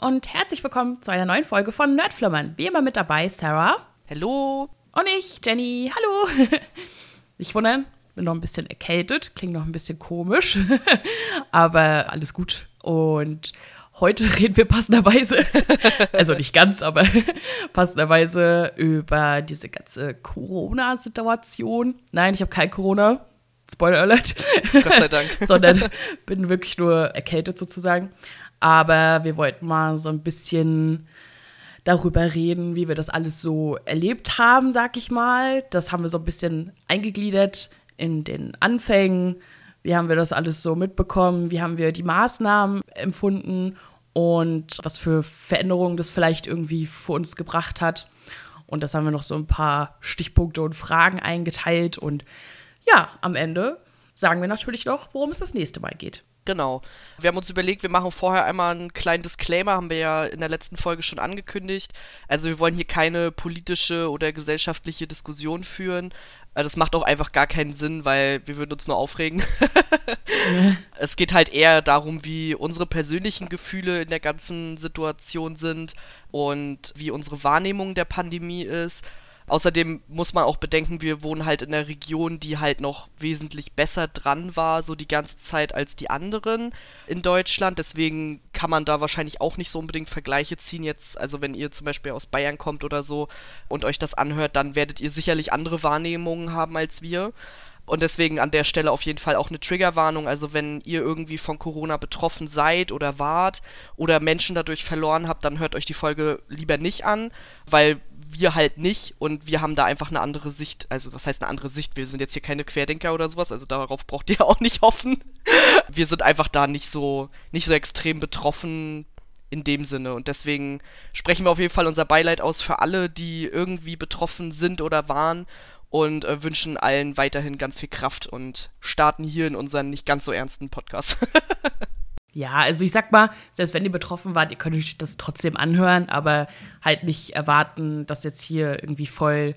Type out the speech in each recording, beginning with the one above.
und herzlich willkommen zu einer neuen Folge von Nerdflimmern. Wie immer mit dabei Sarah. Hallo. Und ich, Jenny. Hallo. Nicht wundern, bin noch ein bisschen erkältet, klingt noch ein bisschen komisch, aber alles gut. Und heute reden wir passenderweise, also nicht ganz, aber passenderweise über diese ganze Corona-Situation. Nein, ich habe kein Corona. Spoiler Alert. Gott sei Dank. Sondern bin wirklich nur erkältet sozusagen. Aber wir wollten mal so ein bisschen darüber reden, wie wir das alles so erlebt haben, sag ich mal. Das haben wir so ein bisschen eingegliedert in den Anfängen. Wie haben wir das alles so mitbekommen? Wie haben wir die Maßnahmen empfunden? Und was für Veränderungen das vielleicht irgendwie für uns gebracht hat. Und das haben wir noch so ein paar Stichpunkte und Fragen eingeteilt. Und ja, am Ende sagen wir natürlich noch, worum es das nächste Mal geht. Genau. Wir haben uns überlegt, wir machen vorher einmal einen kleinen Disclaimer, haben wir ja in der letzten Folge schon angekündigt. Also wir wollen hier keine politische oder gesellschaftliche Diskussion führen. Äh, das macht auch einfach gar keinen Sinn, weil wir würden uns nur aufregen. ja. Es geht halt eher darum, wie unsere persönlichen Gefühle in der ganzen Situation sind und wie unsere Wahrnehmung der Pandemie ist Außerdem muss man auch bedenken, wir wohnen halt in einer Region, die halt noch wesentlich besser dran war, so die ganze Zeit als die anderen in Deutschland. Deswegen kann man da wahrscheinlich auch nicht so unbedingt Vergleiche ziehen jetzt. Also wenn ihr zum Beispiel aus Bayern kommt oder so und euch das anhört, dann werdet ihr sicherlich andere Wahrnehmungen haben als wir. Und deswegen an der Stelle auf jeden Fall auch eine Triggerwarnung. Also wenn ihr irgendwie von Corona betroffen seid oder wart oder Menschen dadurch verloren habt, dann hört euch die Folge lieber nicht an, weil wir halt nicht und wir haben da einfach eine andere Sicht. Also, was heißt eine andere Sicht? Wir sind jetzt hier keine Querdenker oder sowas, also darauf braucht ihr auch nicht hoffen. Wir sind einfach da nicht so, nicht so extrem betroffen in dem Sinne und deswegen sprechen wir auf jeden Fall unser Beileid aus für alle, die irgendwie betroffen sind oder waren und äh, wünschen allen weiterhin ganz viel Kraft und starten hier in unseren nicht ganz so ernsten Podcast. Ja, also ich sag mal, selbst wenn ihr betroffen wart, ihr könnt euch das trotzdem anhören, aber halt nicht erwarten, dass jetzt hier irgendwie voll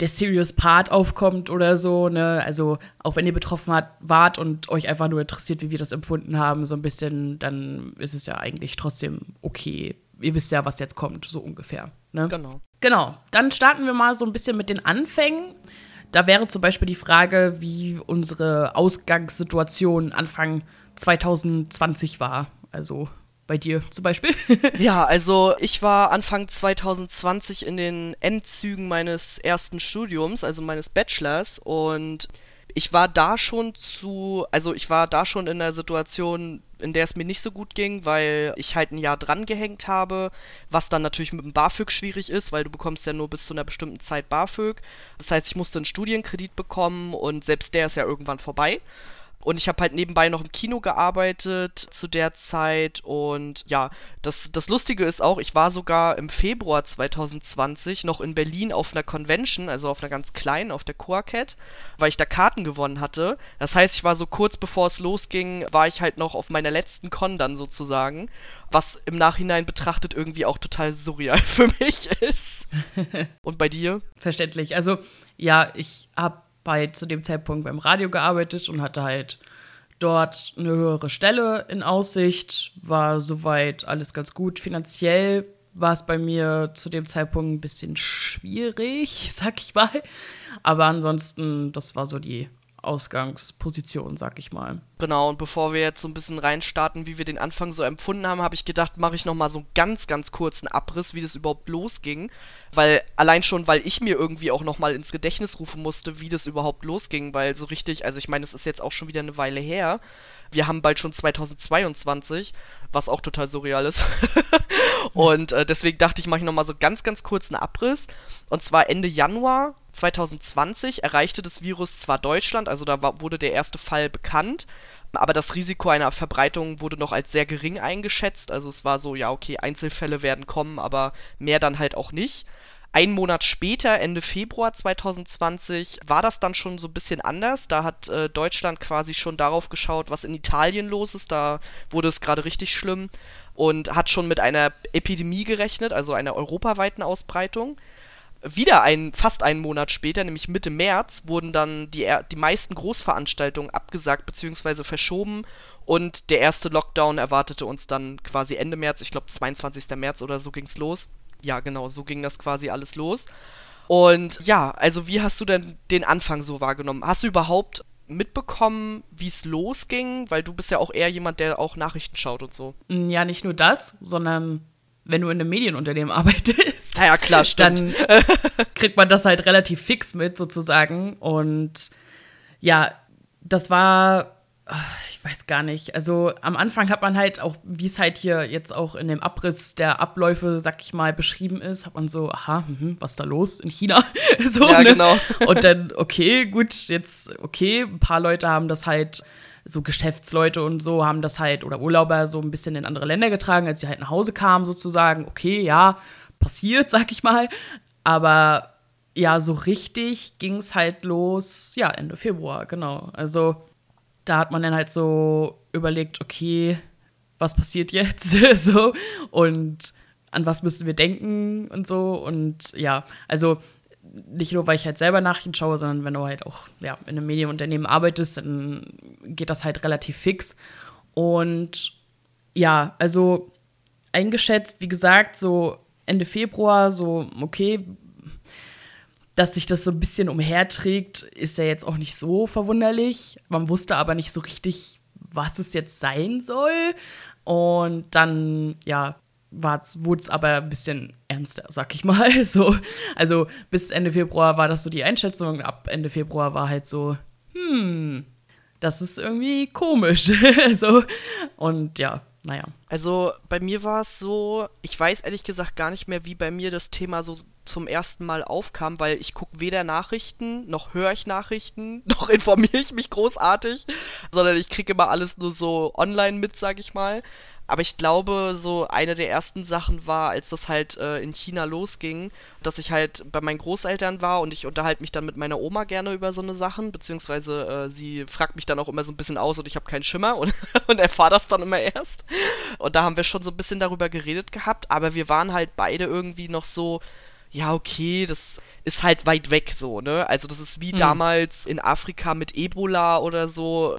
der Serious Part aufkommt oder so, ne? Also auch wenn ihr betroffen hat, wart und euch einfach nur interessiert, wie wir das empfunden haben, so ein bisschen, dann ist es ja eigentlich trotzdem okay. Ihr wisst ja, was jetzt kommt, so ungefähr. Ne? Genau. Genau. Dann starten wir mal so ein bisschen mit den Anfängen. Da wäre zum Beispiel die Frage, wie unsere Ausgangssituation Anfang 2020 war. Also bei dir zum Beispiel? ja, also ich war Anfang 2020 in den Endzügen meines ersten Studiums, also meines Bachelors und ich war da schon zu, also ich war da schon in der Situation, in der es mir nicht so gut ging, weil ich halt ein Jahr dran gehängt habe, was dann natürlich mit dem BAföG schwierig ist, weil du bekommst ja nur bis zu einer bestimmten Zeit BAföG. Das heißt, ich musste einen Studienkredit bekommen und selbst der ist ja irgendwann vorbei. Und ich habe halt nebenbei noch im Kino gearbeitet zu der Zeit. Und ja, das, das Lustige ist auch, ich war sogar im Februar 2020 noch in Berlin auf einer Convention, also auf einer ganz kleinen, auf der Coacat, weil ich da Karten gewonnen hatte. Das heißt, ich war so kurz bevor es losging, war ich halt noch auf meiner letzten Con dann sozusagen. Was im Nachhinein betrachtet irgendwie auch total surreal für mich ist. Und bei dir? Verständlich. Also, ja, ich habe bei zu dem Zeitpunkt beim Radio gearbeitet und hatte halt dort eine höhere Stelle in Aussicht. War soweit alles ganz gut. Finanziell war es bei mir zu dem Zeitpunkt ein bisschen schwierig, sag ich mal. Aber ansonsten, das war so die Ausgangsposition, sag ich mal. Genau, und bevor wir jetzt so ein bisschen reinstarten, wie wir den Anfang so empfunden haben, habe ich gedacht, mache ich nochmal so einen ganz, ganz kurzen Abriss, wie das überhaupt losging. Weil allein schon, weil ich mir irgendwie auch nochmal ins Gedächtnis rufen musste, wie das überhaupt losging, weil so richtig, also ich meine, es ist jetzt auch schon wieder eine Weile her. Wir haben bald schon 2022 was auch total surreal ist. und äh, deswegen dachte ich, mache ich nochmal so ganz, ganz kurz einen Abriss. Und zwar Ende Januar 2020 erreichte das Virus zwar Deutschland, also da war, wurde der erste Fall bekannt, aber das Risiko einer Verbreitung wurde noch als sehr gering eingeschätzt. Also es war so, ja, okay, Einzelfälle werden kommen, aber mehr dann halt auch nicht. Ein Monat später, Ende Februar 2020, war das dann schon so ein bisschen anders. Da hat äh, Deutschland quasi schon darauf geschaut, was in Italien los ist. Da wurde es gerade richtig schlimm und hat schon mit einer Epidemie gerechnet, also einer europaweiten Ausbreitung. wieder ein, fast einen Monat später, nämlich Mitte März, wurden dann die, die meisten Großveranstaltungen abgesagt bzw. verschoben und der erste Lockdown erwartete uns dann quasi Ende März, ich glaube 22. März oder so ging es los. Ja, genau, so ging das quasi alles los. Und ja, also wie hast du denn den Anfang so wahrgenommen? Hast du überhaupt mitbekommen, wie es losging? Weil du bist ja auch eher jemand, der auch Nachrichten schaut und so. Ja, nicht nur das, sondern wenn du in einem Medienunternehmen arbeitest, ja, ja klar, stimmt. dann kriegt man das halt relativ fix mit sozusagen. Und ja, das war, ich weiß gar nicht. Also am Anfang hat man halt auch, wie es halt hier jetzt auch in dem Abriss der Abläufe, sag ich mal, beschrieben ist, hat man so, aha, mh, was ist da los in China? so, ja, ne? genau. Und dann, okay, gut, jetzt, okay, ein paar Leute haben das halt so Geschäftsleute und so haben das halt, oder Urlauber so ein bisschen in andere Länder getragen, als sie halt nach Hause kamen, sozusagen. Okay, ja, passiert, sag ich mal. Aber ja, so richtig ging es halt los, ja, Ende Februar, genau. Also da hat man dann halt so überlegt, okay, was passiert jetzt? so und an was müssen wir denken und so. Und ja, also nicht nur, weil ich halt selber Nachrichten schaue, sondern wenn du halt auch ja, in einem Medienunternehmen arbeitest, dann geht das halt relativ fix. Und ja, also eingeschätzt, wie gesagt, so Ende Februar, so, okay, dass sich das so ein bisschen umherträgt, ist ja jetzt auch nicht so verwunderlich. Man wusste aber nicht so richtig, was es jetzt sein soll. Und dann, ja, wurde es aber ein bisschen ernster, sag ich mal. So, also bis Ende Februar war das so die Einschätzung. Ab Ende Februar war halt so, hm, das ist irgendwie komisch. so, und ja, naja. Also bei mir war es so, ich weiß ehrlich gesagt gar nicht mehr, wie bei mir das Thema so zum ersten Mal aufkam, weil ich gucke weder Nachrichten, noch höre ich Nachrichten, noch informiere ich mich großartig, sondern ich kriege immer alles nur so online mit, sag ich mal. Aber ich glaube, so eine der ersten Sachen war, als das halt äh, in China losging, dass ich halt bei meinen Großeltern war und ich unterhalte mich dann mit meiner Oma gerne über so eine Sachen, beziehungsweise äh, sie fragt mich dann auch immer so ein bisschen aus und ich habe keinen Schimmer und, und erfahre das dann immer erst. Und da haben wir schon so ein bisschen darüber geredet gehabt, aber wir waren halt beide irgendwie noch so, ja, okay, das ist halt weit weg so, ne? Also das ist wie mhm. damals in Afrika mit Ebola oder so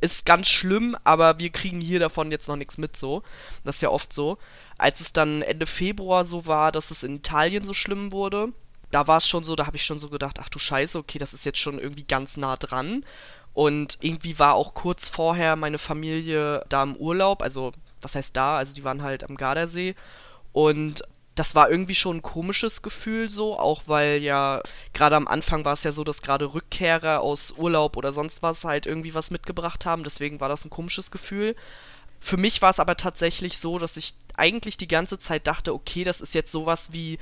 ist ganz schlimm, aber wir kriegen hier davon jetzt noch nichts mit so. Das ist ja oft so. Als es dann Ende Februar so war, dass es in Italien so schlimm wurde, da war es schon so, da habe ich schon so gedacht, ach du Scheiße, okay, das ist jetzt schon irgendwie ganz nah dran. Und irgendwie war auch kurz vorher meine Familie da im Urlaub, also was heißt da? Also die waren halt am Gardasee. Und das war irgendwie schon ein komisches Gefühl so, auch weil ja gerade am Anfang war es ja so, dass gerade Rückkehrer aus Urlaub oder sonst was halt irgendwie was mitgebracht haben, deswegen war das ein komisches Gefühl. Für mich war es aber tatsächlich so, dass ich eigentlich die ganze Zeit dachte, okay, das ist jetzt sowas wie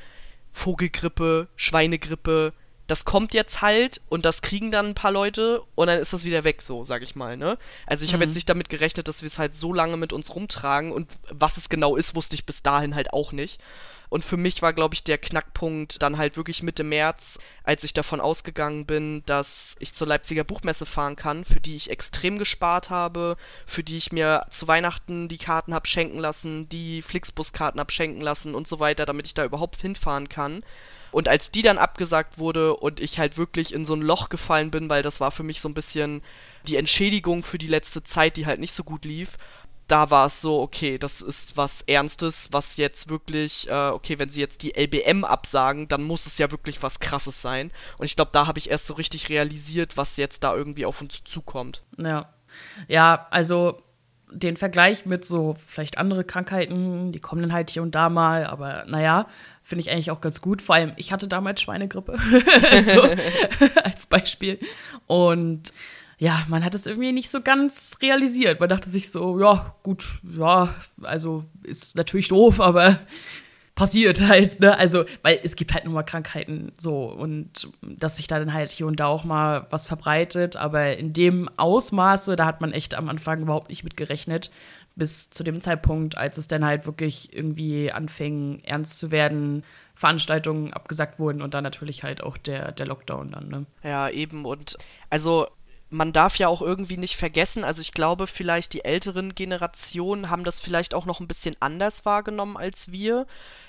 Vogelgrippe, Schweinegrippe, das kommt jetzt halt und das kriegen dann ein paar Leute und dann ist das wieder weg, so, sag ich mal, ne? Also ich habe mhm. jetzt nicht damit gerechnet, dass wir es halt so lange mit uns rumtragen und was es genau ist, wusste ich bis dahin halt auch nicht. Und für mich war, glaube ich, der Knackpunkt dann halt wirklich Mitte März, als ich davon ausgegangen bin, dass ich zur Leipziger Buchmesse fahren kann, für die ich extrem gespart habe, für die ich mir zu Weihnachten die Karten habe schenken lassen, die Flixbus-Karten habe schenken lassen und so weiter, damit ich da überhaupt hinfahren kann. Und als die dann abgesagt wurde und ich halt wirklich in so ein Loch gefallen bin, weil das war für mich so ein bisschen die Entschädigung für die letzte Zeit, die halt nicht so gut lief, da war es so, okay, das ist was Ernstes, was jetzt wirklich, äh, okay, wenn sie jetzt die LBM absagen, dann muss es ja wirklich was Krasses sein. Und ich glaube, da habe ich erst so richtig realisiert, was jetzt da irgendwie auf uns zukommt. Ja. Ja, also den Vergleich mit so vielleicht andere Krankheiten, die kommen dann halt hier und da mal, aber naja, finde ich eigentlich auch ganz gut. Vor allem, ich hatte damals Schweinegrippe, so, als Beispiel. Und ja, man hat es irgendwie nicht so ganz realisiert. Man dachte sich so, ja, gut, ja, also ist natürlich doof, aber passiert halt, ne? Also, weil es gibt halt nur mal Krankheiten so und dass sich da dann halt hier und da auch mal was verbreitet, aber in dem Ausmaße, da hat man echt am Anfang überhaupt nicht mit gerechnet, bis zu dem Zeitpunkt, als es dann halt wirklich irgendwie anfing, ernst zu werden, Veranstaltungen abgesagt wurden und dann natürlich halt auch der, der Lockdown dann, ne? Ja, eben und also man darf ja auch irgendwie nicht vergessen, also ich glaube, vielleicht die älteren Generationen haben das vielleicht auch noch ein bisschen anders wahrgenommen als wir.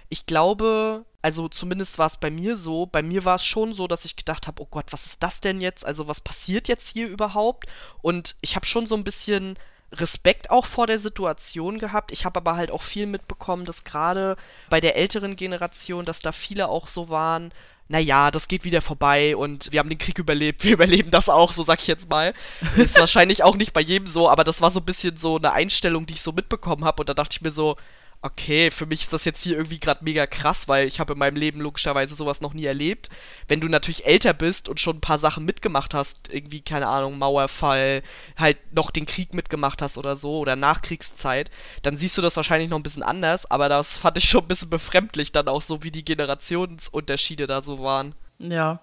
Ich glaube, also zumindest war es bei mir so, bei mir war es schon so, dass ich gedacht habe, oh Gott, was ist das denn jetzt? Also was passiert jetzt hier überhaupt? Und ich habe schon so ein bisschen Respekt auch vor der Situation gehabt. Ich habe aber halt auch viel mitbekommen, dass gerade bei der älteren Generation, dass da viele auch so waren, naja, das geht wieder vorbei und wir haben den Krieg überlebt, wir überleben das auch, so sag ich jetzt mal. Ist wahrscheinlich auch nicht bei jedem so, aber das war so ein bisschen so eine Einstellung, die ich so mitbekommen habe und da dachte ich mir so, okay, für mich ist das jetzt hier irgendwie gerade mega krass, weil ich habe in meinem Leben logischerweise sowas noch nie erlebt. Wenn du natürlich älter bist und schon ein paar Sachen mitgemacht hast, irgendwie, keine Ahnung, Mauerfall, halt noch den Krieg mitgemacht hast oder so, oder Nachkriegszeit, dann siehst du das wahrscheinlich noch ein bisschen anders, aber das fand ich schon ein bisschen befremdlich, dann auch so, wie die Generationsunterschiede da so waren. Ja.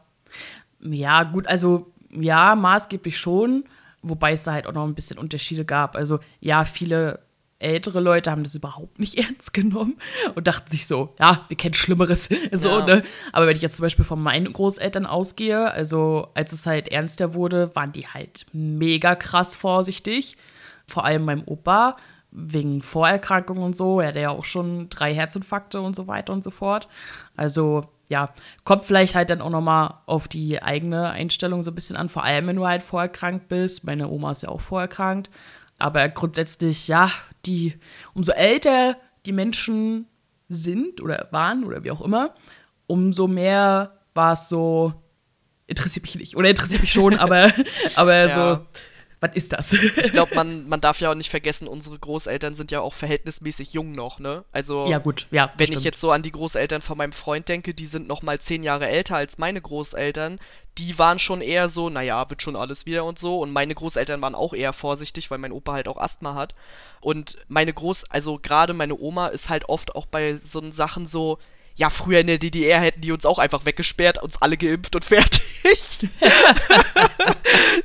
Ja, gut, also ja, maßgeblich schon, wobei es da halt auch noch ein bisschen Unterschiede gab. Also ja, viele ältere Leute haben das überhaupt nicht ernst genommen und dachten sich so, ja, wir kennen Schlimmeres. so, ja. ne? Aber wenn ich jetzt zum Beispiel von meinen Großeltern ausgehe, also als es halt ernster wurde, waren die halt mega krass vorsichtig. Vor allem meinem Opa, wegen Vorerkrankungen und so. Er hatte ja auch schon drei Herzinfarkte und so weiter und so fort. Also, ja, kommt vielleicht halt dann auch nochmal auf die eigene Einstellung so ein bisschen an. Vor allem, wenn du halt vorerkrankt bist. Meine Oma ist ja auch vorerkrankt. Aber grundsätzlich, ja, die, umso älter die Menschen sind oder waren oder wie auch immer, umso mehr war es so, interessiert mich nicht. Oder interessiert mich schon, aber, aber ja. so, was ist das? ich glaube, man, man darf ja auch nicht vergessen, unsere Großeltern sind ja auch verhältnismäßig jung noch, ne? Also, ja, gut, ja. Wenn stimmt. ich jetzt so an die Großeltern von meinem Freund denke, die sind noch mal zehn Jahre älter als meine Großeltern. Die waren schon eher so, naja, wird schon alles wieder und so. Und meine Großeltern waren auch eher vorsichtig, weil mein Opa halt auch Asthma hat. Und meine Groß-, also gerade meine Oma ist halt oft auch bei so Sachen so, ja, früher in der DDR hätten die uns auch einfach weggesperrt, uns alle geimpft und fertig.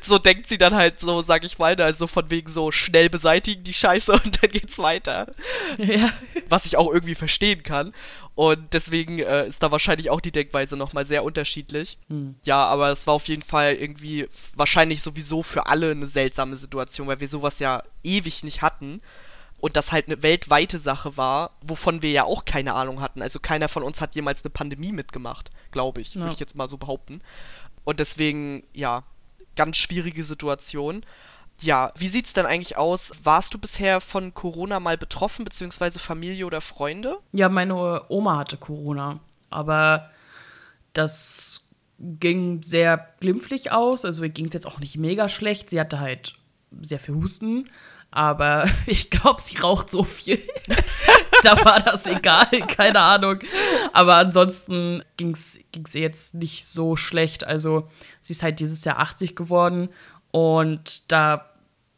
so denkt sie dann halt so, sag ich mal, also von wegen so schnell beseitigen die Scheiße und dann geht's weiter. Ja. Was ich auch irgendwie verstehen kann. Und deswegen äh, ist da wahrscheinlich auch die Denkweise nochmal sehr unterschiedlich. Hm. Ja, aber es war auf jeden Fall irgendwie wahrscheinlich sowieso für alle eine seltsame Situation, weil wir sowas ja ewig nicht hatten und das halt eine weltweite Sache war, wovon wir ja auch keine Ahnung hatten. Also keiner von uns hat jemals eine Pandemie mitgemacht, glaube ich, ja. würde ich jetzt mal so behaupten. Und deswegen, ja, ganz schwierige Situation. Ja, wie sieht's denn eigentlich aus? Warst du bisher von Corona mal betroffen, beziehungsweise Familie oder Freunde? Ja, meine Oma hatte Corona, aber das ging sehr glimpflich aus. Also ihr ging es jetzt auch nicht mega schlecht. Sie hatte halt sehr viel Husten aber ich glaube, sie raucht so viel. da war das egal, keine Ahnung. Aber ansonsten ging es ihr jetzt nicht so schlecht. Also sie ist halt dieses Jahr 80 geworden und da,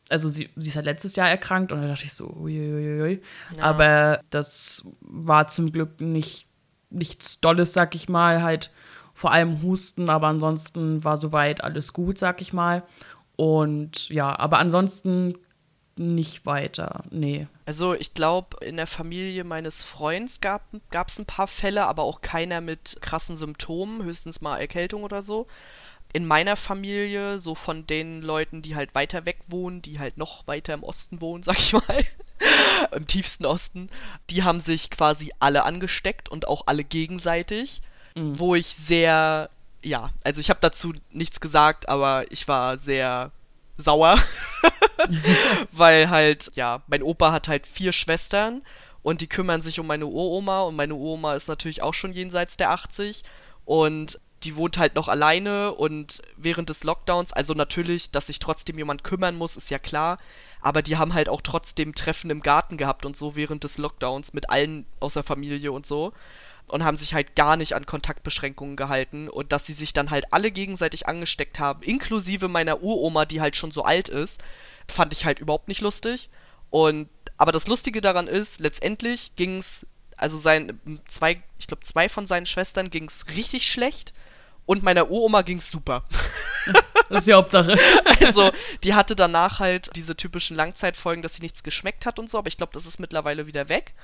also sie, sie ist halt letztes Jahr erkrankt und da dachte ich so, uiuiui. Ja. Aber das war zum Glück nicht nichts Dolles, sag ich mal, halt vor allem Husten, aber ansonsten war soweit alles gut, sag ich mal. Und ja, aber ansonsten nicht weiter, nee. Also ich glaube, in der Familie meines Freunds gab es ein paar Fälle, aber auch keiner mit krassen Symptomen, höchstens mal Erkältung oder so. In meiner Familie, so von den Leuten, die halt weiter weg wohnen, die halt noch weiter im Osten wohnen, sag ich mal, im tiefsten Osten, die haben sich quasi alle angesteckt und auch alle gegenseitig, mhm. wo ich sehr, ja, also ich habe dazu nichts gesagt, aber ich war sehr sauer. Weil halt, ja, mein Opa hat halt vier Schwestern und die kümmern sich um meine Uroma und meine Uroma ist natürlich auch schon jenseits der 80 und die wohnt halt noch alleine und während des Lockdowns, also natürlich, dass sich trotzdem jemand kümmern muss, ist ja klar, aber die haben halt auch trotzdem Treffen im Garten gehabt und so während des Lockdowns mit allen aus der Familie und so und haben sich halt gar nicht an Kontaktbeschränkungen gehalten und dass sie sich dann halt alle gegenseitig angesteckt haben, inklusive meiner Uroma, die halt schon so alt ist, fand ich halt überhaupt nicht lustig. Und aber das Lustige daran ist, letztendlich ging es, also sein zwei, ich glaube zwei von seinen Schwestern ging es richtig schlecht und meiner Uroma ging es super. Das ist die Hauptsache. Also, die hatte danach halt diese typischen Langzeitfolgen, dass sie nichts geschmeckt hat und so, aber ich glaube, das ist mittlerweile wieder weg.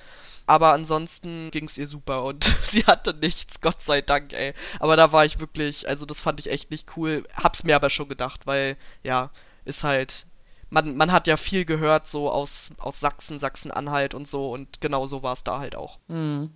Aber ansonsten ging es ihr super und sie hatte nichts, Gott sei Dank, ey. Aber da war ich wirklich, also das fand ich echt nicht cool. Hab's mir aber schon gedacht, weil, ja, ist halt. Man, man hat ja viel gehört, so aus, aus Sachsen, Sachsen-Anhalt und so, und genau so war es da halt auch. Mhm.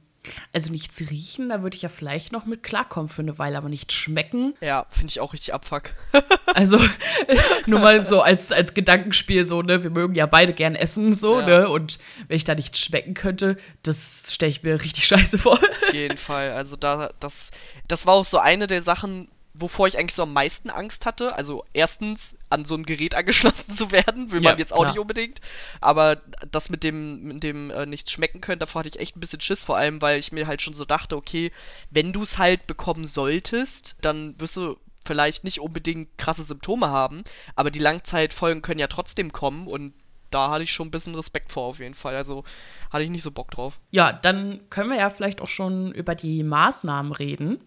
Also nichts riechen, da würde ich ja vielleicht noch mit klarkommen für eine Weile, aber nicht schmecken. Ja, finde ich auch richtig abfuck. also nur mal so als, als Gedankenspiel so, ne, wir mögen ja beide gern essen so, ja. ne, und wenn ich da nicht schmecken könnte, das stelle ich mir richtig scheiße vor. Auf jeden Fall, also da, das, das war auch so eine der Sachen, wovor ich eigentlich so am meisten Angst hatte. Also erstens an so ein Gerät angeschlossen zu werden, will ja, man jetzt auch klar. nicht unbedingt. Aber das mit dem, mit dem äh, nichts schmecken können, davor hatte ich echt ein bisschen Schiss, vor allem, weil ich mir halt schon so dachte, okay, wenn du es halt bekommen solltest, dann wirst du vielleicht nicht unbedingt krasse Symptome haben, aber die Langzeitfolgen können ja trotzdem kommen und da hatte ich schon ein bisschen Respekt vor auf jeden Fall. Also hatte ich nicht so Bock drauf. Ja, dann können wir ja vielleicht auch schon über die Maßnahmen reden,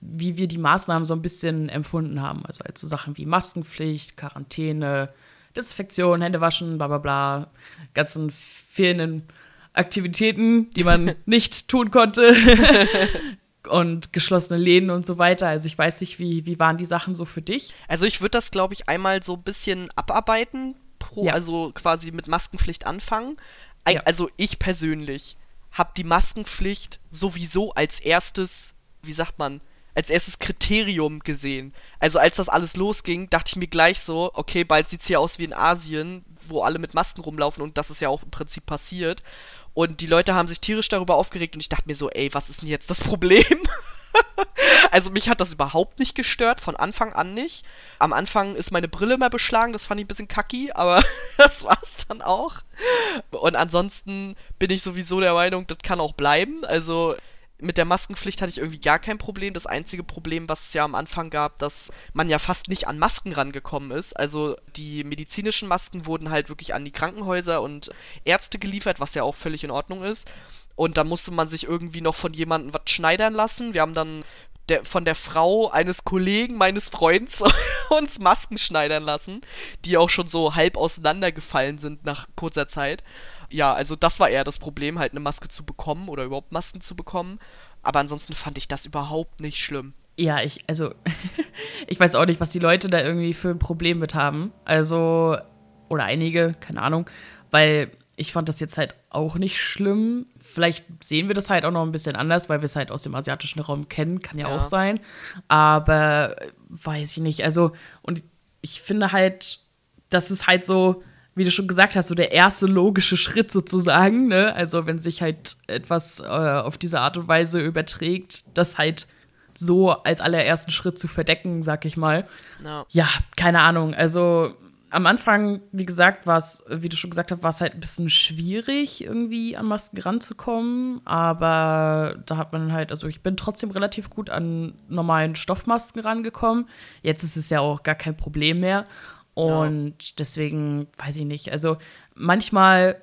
wie wir die Maßnahmen so ein bisschen empfunden haben. Also, also Sachen wie Maskenpflicht, Quarantäne, Desinfektion, Hände waschen, bla bla bla, ganzen fehlenden Aktivitäten, die man nicht tun konnte. und geschlossene Läden und so weiter. Also ich weiß nicht, wie, wie waren die Sachen so für dich? Also ich würde das, glaube ich, einmal so ein bisschen abarbeiten, pro, ja. also quasi mit Maskenpflicht anfangen. Ja. Also ich persönlich habe die Maskenpflicht sowieso als erstes, wie sagt man, als erstes Kriterium gesehen. Also als das alles losging, dachte ich mir gleich so, okay, bald sieht es hier aus wie in Asien, wo alle mit Masken rumlaufen und das ist ja auch im Prinzip passiert. Und die Leute haben sich tierisch darüber aufgeregt und ich dachte mir so, ey, was ist denn jetzt das Problem? also mich hat das überhaupt nicht gestört, von Anfang an nicht. Am Anfang ist meine Brille mal beschlagen, das fand ich ein bisschen kacki, aber das war's dann auch. Und ansonsten bin ich sowieso der Meinung, das kann auch bleiben. Also mit der Maskenpflicht hatte ich irgendwie gar kein Problem. Das einzige Problem, was es ja am Anfang gab, dass man ja fast nicht an Masken rangekommen ist. Also die medizinischen Masken wurden halt wirklich an die Krankenhäuser und Ärzte geliefert, was ja auch völlig in Ordnung ist. Und da musste man sich irgendwie noch von jemandem was schneidern lassen. Wir haben dann der, von der Frau eines Kollegen meines Freunds uns Masken schneidern lassen, die auch schon so halb auseinandergefallen sind nach kurzer Zeit. Ja, also das war eher das Problem, halt eine Maske zu bekommen oder überhaupt Masken zu bekommen. Aber ansonsten fand ich das überhaupt nicht schlimm. Ja, ich, also, ich weiß auch nicht, was die Leute da irgendwie für ein Problem mit haben. Also, oder einige, keine Ahnung, weil ich fand das jetzt halt auch nicht schlimm. Vielleicht sehen wir das halt auch noch ein bisschen anders, weil wir es halt aus dem asiatischen Raum kennen, kann ja, ja. auch sein. Aber weiß ich nicht. Also, und ich finde halt, das ist halt so, wie du schon gesagt hast, so der erste logische Schritt sozusagen. Ne? Also, wenn sich halt etwas äh, auf diese Art und Weise überträgt, das halt so als allerersten Schritt zu verdecken, sag ich mal. No. Ja, keine Ahnung. Also am Anfang, wie gesagt, war es, wie du schon gesagt hast, war es halt ein bisschen schwierig, irgendwie an Masken ranzukommen. Aber da hat man halt, also ich bin trotzdem relativ gut an normalen Stoffmasken rangekommen. Jetzt ist es ja auch gar kein Problem mehr. Und ja. deswegen weiß ich nicht. Also manchmal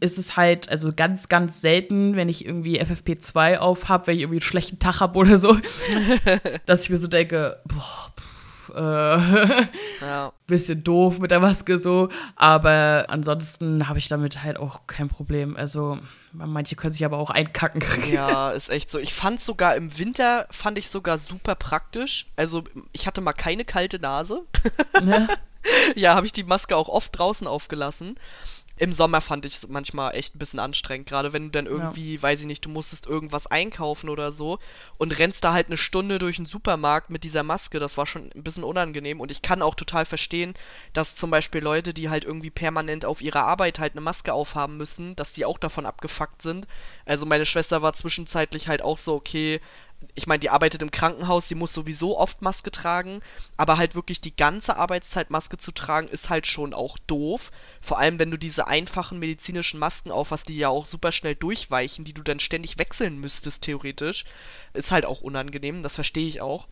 ist es halt, also ganz, ganz selten, wenn ich irgendwie FFP2 auf habe, wenn ich irgendwie einen schlechten Tag habe oder so, dass ich mir so denke, boah, äh, ja. bisschen doof mit der Maske so. Aber ansonsten habe ich damit halt auch kein Problem. Also manche können sich aber auch einkacken. Ja, ist echt so. Ich fand sogar im Winter, fand ich sogar super praktisch. Also ich hatte mal keine kalte Nase. Ja, ja habe ich die Maske auch oft draußen aufgelassen im Sommer fand ich es manchmal echt ein bisschen anstrengend, gerade wenn du dann irgendwie, ja. weiß ich nicht, du musstest irgendwas einkaufen oder so und rennst da halt eine Stunde durch den Supermarkt mit dieser Maske, das war schon ein bisschen unangenehm und ich kann auch total verstehen, dass zum Beispiel Leute, die halt irgendwie permanent auf ihrer Arbeit halt eine Maske aufhaben müssen, dass die auch davon abgefuckt sind. Also meine Schwester war zwischenzeitlich halt auch so, okay, ich meine, die arbeitet im Krankenhaus, sie muss sowieso oft Maske tragen, aber halt wirklich die ganze Arbeitszeit Maske zu tragen, ist halt schon auch doof. Vor allem, wenn du diese einfachen medizinischen Masken aufhast, die ja auch super schnell durchweichen, die du dann ständig wechseln müsstest, theoretisch, ist halt auch unangenehm, das verstehe ich auch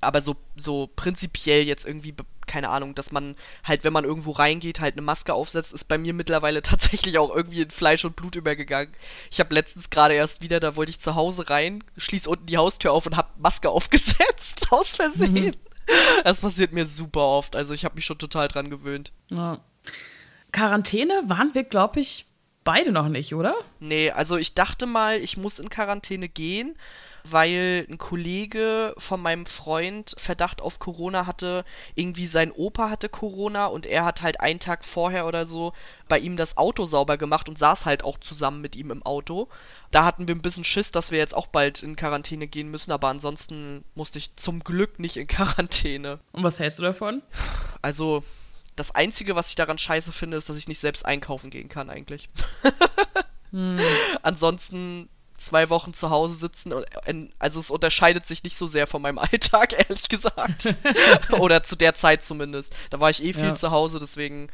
aber so, so prinzipiell jetzt irgendwie, keine Ahnung, dass man halt, wenn man irgendwo reingeht, halt eine Maske aufsetzt, ist bei mir mittlerweile tatsächlich auch irgendwie in Fleisch und Blut übergegangen. Ich habe letztens gerade erst wieder, da wollte ich zu Hause rein, schließ unten die Haustür auf und hab Maske aufgesetzt, aus Versehen. Mhm. Das passiert mir super oft, also ich habe mich schon total dran gewöhnt. Ja. Quarantäne waren wir, glaube ich, beide noch nicht, oder? Nee, also ich dachte mal, ich muss in Quarantäne gehen, weil ein Kollege von meinem Freund Verdacht auf Corona hatte. Irgendwie sein Opa hatte Corona und er hat halt einen Tag vorher oder so bei ihm das Auto sauber gemacht und saß halt auch zusammen mit ihm im Auto. Da hatten wir ein bisschen Schiss, dass wir jetzt auch bald in Quarantäne gehen müssen, aber ansonsten musste ich zum Glück nicht in Quarantäne. Und was hältst du davon? Also, das Einzige, was ich daran scheiße finde, ist, dass ich nicht selbst einkaufen gehen kann, eigentlich. hm. Ansonsten zwei Wochen zu Hause sitzen. Also es unterscheidet sich nicht so sehr von meinem Alltag, ehrlich gesagt. Oder zu der Zeit zumindest. Da war ich eh viel ja. zu Hause, deswegen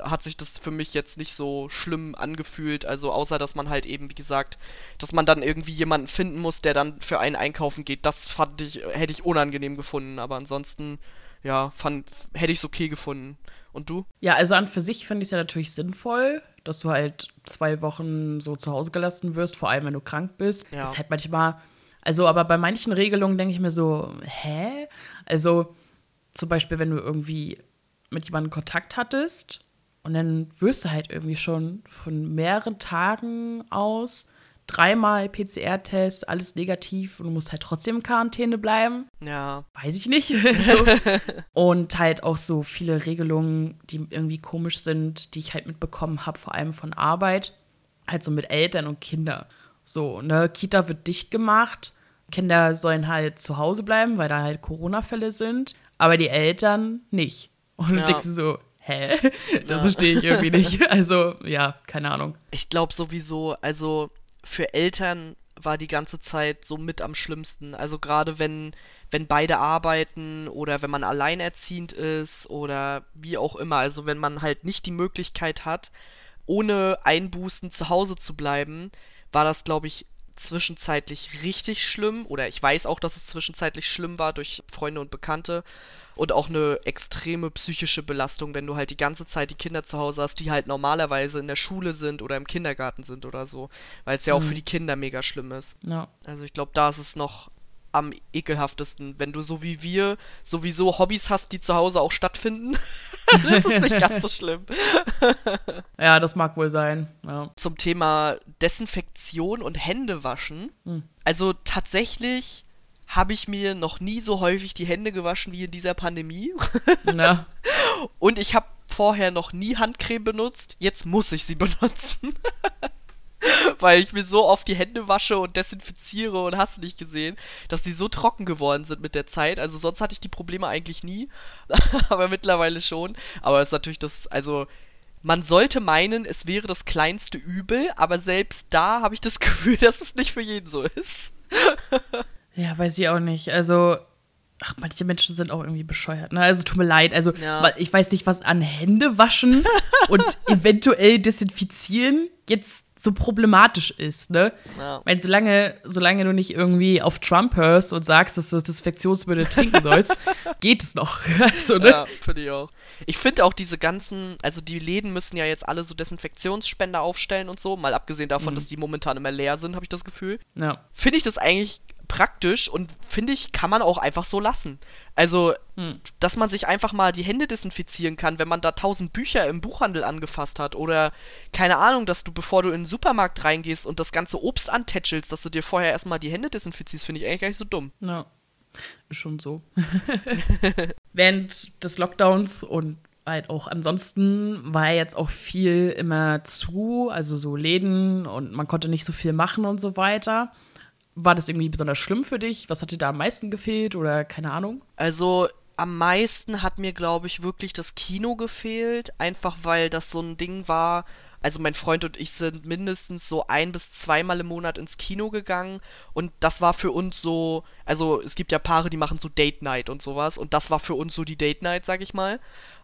hat sich das für mich jetzt nicht so schlimm angefühlt. Also außer, dass man halt eben, wie gesagt, dass man dann irgendwie jemanden finden muss, der dann für einen einkaufen geht. Das fand ich, hätte ich unangenehm gefunden. Aber ansonsten, ja, fand, hätte ich es okay gefunden. Und du? Ja, also an für sich finde ich es ja natürlich sinnvoll, dass du halt zwei Wochen so zu Hause gelassen wirst, vor allem wenn du krank bist. Ja. Das ist halt manchmal, also aber bei manchen Regelungen denke ich mir so, hä? Also zum Beispiel, wenn du irgendwie mit jemandem Kontakt hattest und dann wirst du halt irgendwie schon von mehreren Tagen aus dreimal PCR-Test, alles negativ und du musst halt trotzdem in Quarantäne bleiben. Ja. Weiß ich nicht. so. Und halt auch so viele Regelungen, die irgendwie komisch sind, die ich halt mitbekommen habe, vor allem von Arbeit. Halt so mit Eltern und Kindern. So, ne, Kita wird dicht gemacht. Kinder sollen halt zu Hause bleiben, weil da halt Corona-Fälle sind, aber die Eltern nicht. Und ja. du denkst so, hä? Das ja. verstehe ich irgendwie nicht. Also, ja, keine Ahnung. Ich glaube sowieso, also für Eltern war die ganze Zeit so mit am schlimmsten. Also gerade wenn, wenn beide arbeiten oder wenn man alleinerziehend ist oder wie auch immer. Also wenn man halt nicht die Möglichkeit hat, ohne Einbußen zu Hause zu bleiben, war das, glaube ich, zwischenzeitlich richtig schlimm. Oder ich weiß auch, dass es zwischenzeitlich schlimm war durch Freunde und Bekannte und auch eine extreme psychische Belastung, wenn du halt die ganze Zeit die Kinder zu Hause hast, die halt normalerweise in der Schule sind oder im Kindergarten sind oder so, weil es ja auch für mhm. die Kinder mega schlimm ist. Ja. Also ich glaube, da ist es noch am ekelhaftesten, wenn du so wie wir sowieso Hobbys hast, die zu Hause auch stattfinden. das ist nicht ganz so schlimm. ja, das mag wohl sein. Ja. Zum Thema Desinfektion und Händewaschen. Hm. Also tatsächlich habe ich mir noch nie so häufig die Hände gewaschen wie in dieser Pandemie. Ja. Und ich habe vorher noch nie Handcreme benutzt. Jetzt muss ich sie benutzen. Weil ich mir so oft die Hände wasche und desinfiziere und hast nicht gesehen, dass sie so trocken geworden sind mit der Zeit. Also sonst hatte ich die Probleme eigentlich nie. Aber mittlerweile schon. Aber es ist natürlich das, also man sollte meinen, es wäre das kleinste Übel, aber selbst da habe ich das Gefühl, dass es nicht für jeden so ist. Ja, weiß ich auch nicht. Also, ach, manche Menschen sind auch irgendwie bescheuert. Ne? Also, tut mir leid. Also, ja. ich weiß nicht, was an Hände waschen und eventuell desinfizieren jetzt so problematisch ist, ne? Ja. Ich meine, solange, solange du nicht irgendwie auf Trump hörst und sagst, dass du Desinfektionsmittel trinken sollst, geht es noch. also, ne? Ja, finde ich auch. Ich finde auch diese ganzen, also die Läden müssen ja jetzt alle so Desinfektionsspender aufstellen und so, mal abgesehen davon, mhm. dass die momentan immer leer sind, habe ich das Gefühl. Ja. Finde ich das eigentlich praktisch und finde ich, kann man auch einfach so lassen. Also, hm. dass man sich einfach mal die Hände desinfizieren kann, wenn man da tausend Bücher im Buchhandel angefasst hat oder keine Ahnung, dass du, bevor du in den Supermarkt reingehst und das ganze Obst antätschelst, dass du dir vorher erstmal die Hände desinfizierst, finde ich eigentlich gar nicht so dumm. Ja, ist schon so. Während des Lockdowns und halt auch ansonsten war jetzt auch viel immer zu, also so Läden und man konnte nicht so viel machen und so weiter. War das irgendwie besonders schlimm für dich? Was hat dir da am meisten gefehlt oder keine Ahnung? Also am meisten hat mir, glaube ich, wirklich das Kino gefehlt. Einfach weil das so ein Ding war. Also mein Freund und ich sind mindestens so ein bis zweimal im Monat ins Kino gegangen und das war für uns so, also es gibt ja Paare, die machen so Date Night und sowas und das war für uns so die Date Night, sag ich mal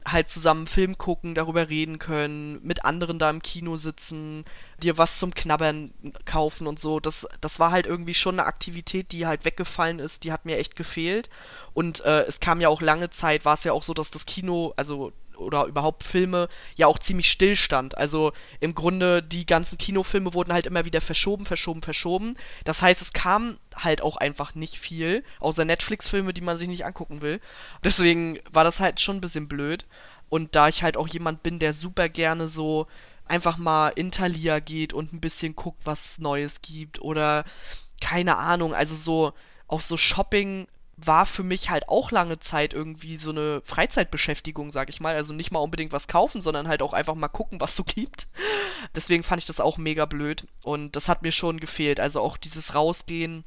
halt zusammen Film gucken, darüber reden können, mit anderen da im Kino sitzen, dir was zum Knabbern kaufen und so. Das, das war halt irgendwie schon eine Aktivität, die halt weggefallen ist, die hat mir echt gefehlt. Und äh, es kam ja auch lange Zeit, war es ja auch so, dass das Kino, also oder überhaupt Filme ja auch ziemlich stillstand. Also im Grunde die ganzen Kinofilme wurden halt immer wieder verschoben, verschoben, verschoben. Das heißt, es kam halt auch einfach nicht viel, außer Netflix-Filme, die man sich nicht angucken will. Deswegen war das halt schon ein bisschen blöd. Und da ich halt auch jemand bin, der super gerne so einfach mal in Thalia geht und ein bisschen guckt, was es Neues gibt oder keine Ahnung, also so auch so Shopping war für mich halt auch lange Zeit irgendwie so eine Freizeitbeschäftigung, sag ich mal. Also nicht mal unbedingt was kaufen, sondern halt auch einfach mal gucken, was so gibt. Deswegen fand ich das auch mega blöd. Und das hat mir schon gefehlt. Also auch dieses Rausgehen.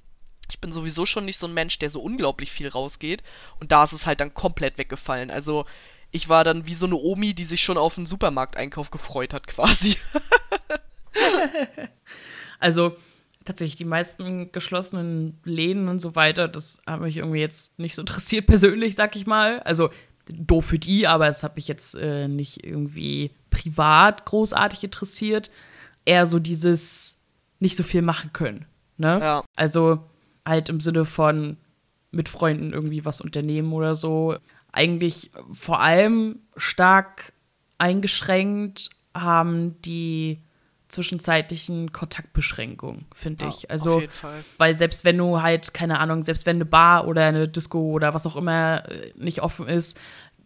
Ich bin sowieso schon nicht so ein Mensch, der so unglaublich viel rausgeht. Und da ist es halt dann komplett weggefallen. Also ich war dann wie so eine Omi, die sich schon auf einen Supermarkteinkauf gefreut hat, quasi. also tatsächlich die meisten geschlossenen Läden und so weiter, das hat mich irgendwie jetzt nicht so interessiert persönlich, sag ich mal. Also doof für die, aber es hat mich jetzt äh, nicht irgendwie privat großartig interessiert. Eher so dieses nicht so viel machen können. Ne? Ja. Also halt im Sinne von mit Freunden irgendwie was unternehmen oder so. Eigentlich vor allem stark eingeschränkt haben die zwischenzeitlichen Kontaktbeschränkungen, finde Ja, ich. Also, auf jeden Fall. weil selbst wenn du halt, keine Ahnung, selbst wenn eine Bar oder eine Disco oder was auch immer äh, nicht offen ist,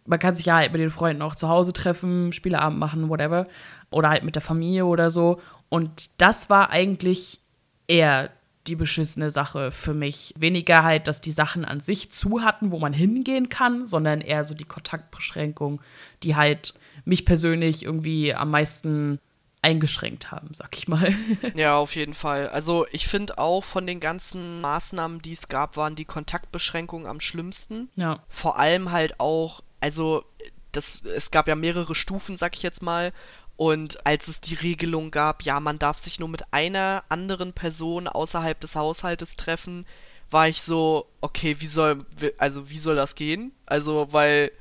man kann sich ja halt mit den Freunden auch zu Hause treffen, Spieleabend machen, whatever. Oder halt mit der Familie oder so. Und das war eigentlich eher die beschissene Sache für mich. Weniger halt, dass die Sachen an sich zu hatten, wo man hingehen kann, sondern eher so die Kontaktbeschränkung, die halt mich persönlich irgendwie am meisten eingeschränkt haben, sag ich mal. Ja, auf jeden Fall. Also ich finde auch von den ganzen Maßnahmen, die es gab, waren die Kontaktbeschränkungen am schlimmsten. ja. Vor allem halt auch, also das, es gab ja mehrere Stufen, sag ich jetzt mal. Und als es die Regelung gab, ja, man darf sich nur mit einer anderen Person außerhalb des Haushaltes treffen, war ich so, okay, wie soll, also wie soll das gehen? Also, weil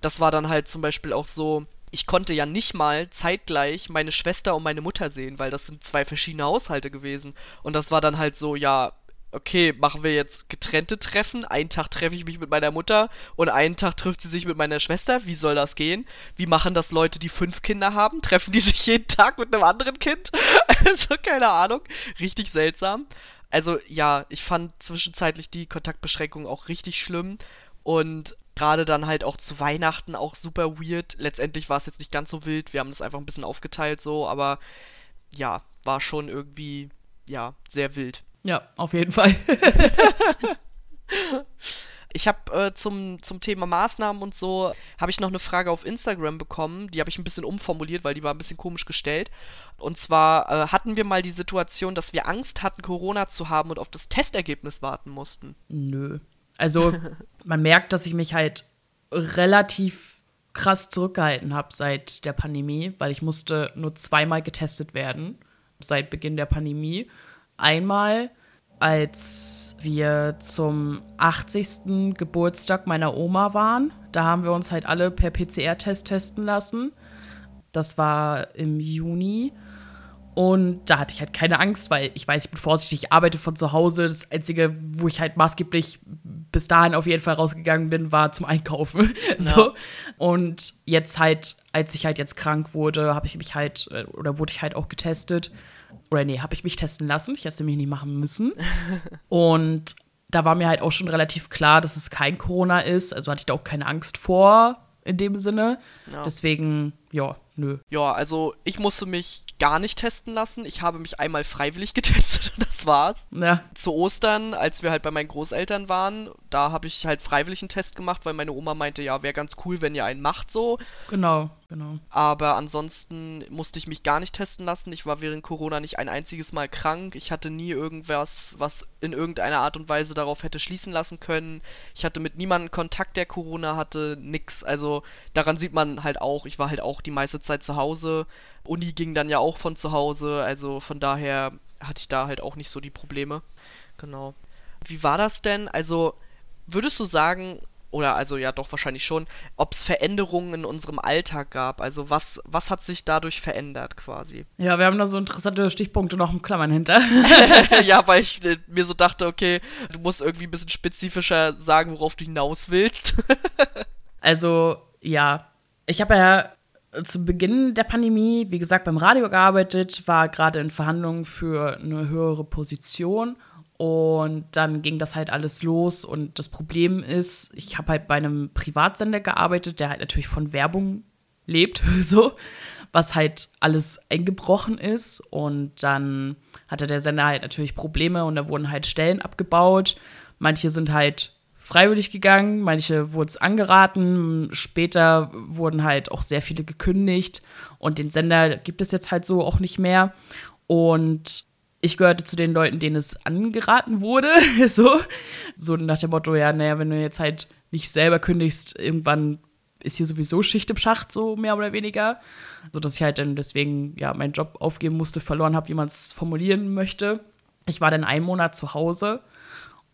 das war dann halt zum Beispiel auch so, ich konnte ja nicht mal zeitgleich meine Schwester und meine Mutter sehen, weil das sind zwei verschiedene Haushalte gewesen. Und das war dann halt so, ja, okay, machen wir jetzt getrennte Treffen. Einen Tag treffe ich mich mit meiner Mutter und einen Tag trifft sie sich mit meiner Schwester. Wie soll das gehen? Wie machen das Leute, die fünf Kinder haben? Treffen die sich jeden Tag mit einem anderen Kind? Also, keine Ahnung. Richtig seltsam. Also, ja, ich fand zwischenzeitlich die Kontaktbeschränkungen auch richtig schlimm. Und gerade dann halt auch zu Weihnachten auch super weird. Letztendlich war es jetzt nicht ganz so wild. Wir haben das einfach ein bisschen aufgeteilt so, aber ja, war schon irgendwie, ja, sehr wild. Ja, auf jeden Fall. Ich habe äh, zum, zum Thema Maßnahmen und so, habe ich noch eine Frage auf Instagram bekommen. Die habe ich ein bisschen umformuliert, weil die war ein bisschen komisch gestellt. Und zwar äh, hatten wir mal die Situation, dass wir Angst hatten, Corona zu haben und auf das Testergebnis warten mussten. Nö. Also, man merkt, dass ich mich halt relativ krass zurückgehalten habe seit der Pandemie, weil ich musste nur zweimal getestet werden seit Beginn der Pandemie. Einmal, als wir zum 80. Geburtstag meiner Oma waren. Da haben wir uns halt alle per PCR-Test testen lassen. Das war im Juni. Und da hatte ich halt keine Angst, weil ich weiß, ich bin vorsichtig, ich arbeite von zu Hause. Das Einzige, wo ich halt maßgeblich bis dahin auf jeden Fall rausgegangen bin, war zum Einkaufen. so. Und jetzt halt, als ich halt jetzt krank wurde, habe ich mich halt, äh, oder wurde ich halt auch getestet. Oder nee, habe ich mich testen lassen. Ich hätte es nämlich nicht machen müssen. Und da war mir halt auch schon relativ klar, dass es kein Corona ist. Also hatte ich da auch keine Angst vor in dem Sinne. Ja. Deswegen, ja, nö. Ja, also ich musste mich gar nicht testen lassen. Ich habe mich einmal freiwillig getestet und das war's. Ja, Zu Ostern, als wir halt bei meinen Großeltern waren, da habe ich halt freiwillig einen Test gemacht, weil meine Oma meinte, ja, wäre ganz cool, wenn ihr einen macht so. genau, genau. Aber ansonsten musste ich mich gar nicht testen lassen. Ich war während Corona nicht ein einziges Mal krank. Ich hatte nie irgendwas, was in irgendeiner Art und Weise darauf hätte schließen lassen können. Ich hatte mit niemandem Kontakt, der Corona hatte, nix. Also daran sieht man halt auch, ich war halt auch die meiste Zeit zu Hause. Uni ging dann ja auch von zu Hause. Also von daher hatte ich da halt auch nicht so die Probleme. Genau. Wie war das denn? Also würdest du sagen, oder also ja doch wahrscheinlich schon, ob es Veränderungen in unserem Alltag gab? Also was, was hat sich dadurch verändert quasi? Ja, wir haben da so interessante Stichpunkte noch im Klammern hinter. ja, weil ich äh, mir so dachte, okay, du musst irgendwie ein bisschen spezifischer sagen, worauf du hinaus willst. Also, ja, ich habe ja zu Beginn der Pandemie, wie gesagt, beim Radio gearbeitet, war gerade in Verhandlungen für eine höhere Position und dann ging das halt alles los und das Problem ist, ich habe halt bei einem Privatsender gearbeitet, der halt natürlich von Werbung lebt, so, was halt alles eingebrochen ist. Und dann hatte der Sender halt natürlich Probleme und da wurden halt Stellen abgebaut. Manche sind halt freiwillig gegangen, manche wurden es angeraten. Später wurden halt auch sehr viele gekündigt und den Sender gibt es jetzt halt so auch nicht mehr. Und ich gehörte zu den Leuten, denen es angeraten wurde, so. So nach dem Motto, ja, naja, wenn du jetzt halt nicht selber kündigst, irgendwann ist hier sowieso Schicht im Schacht, so mehr oder weniger. So dass ich halt dann deswegen, ja, meinen Job aufgeben musste, verloren habe, wie man es formulieren möchte. Ich war dann einen Monat zu Hause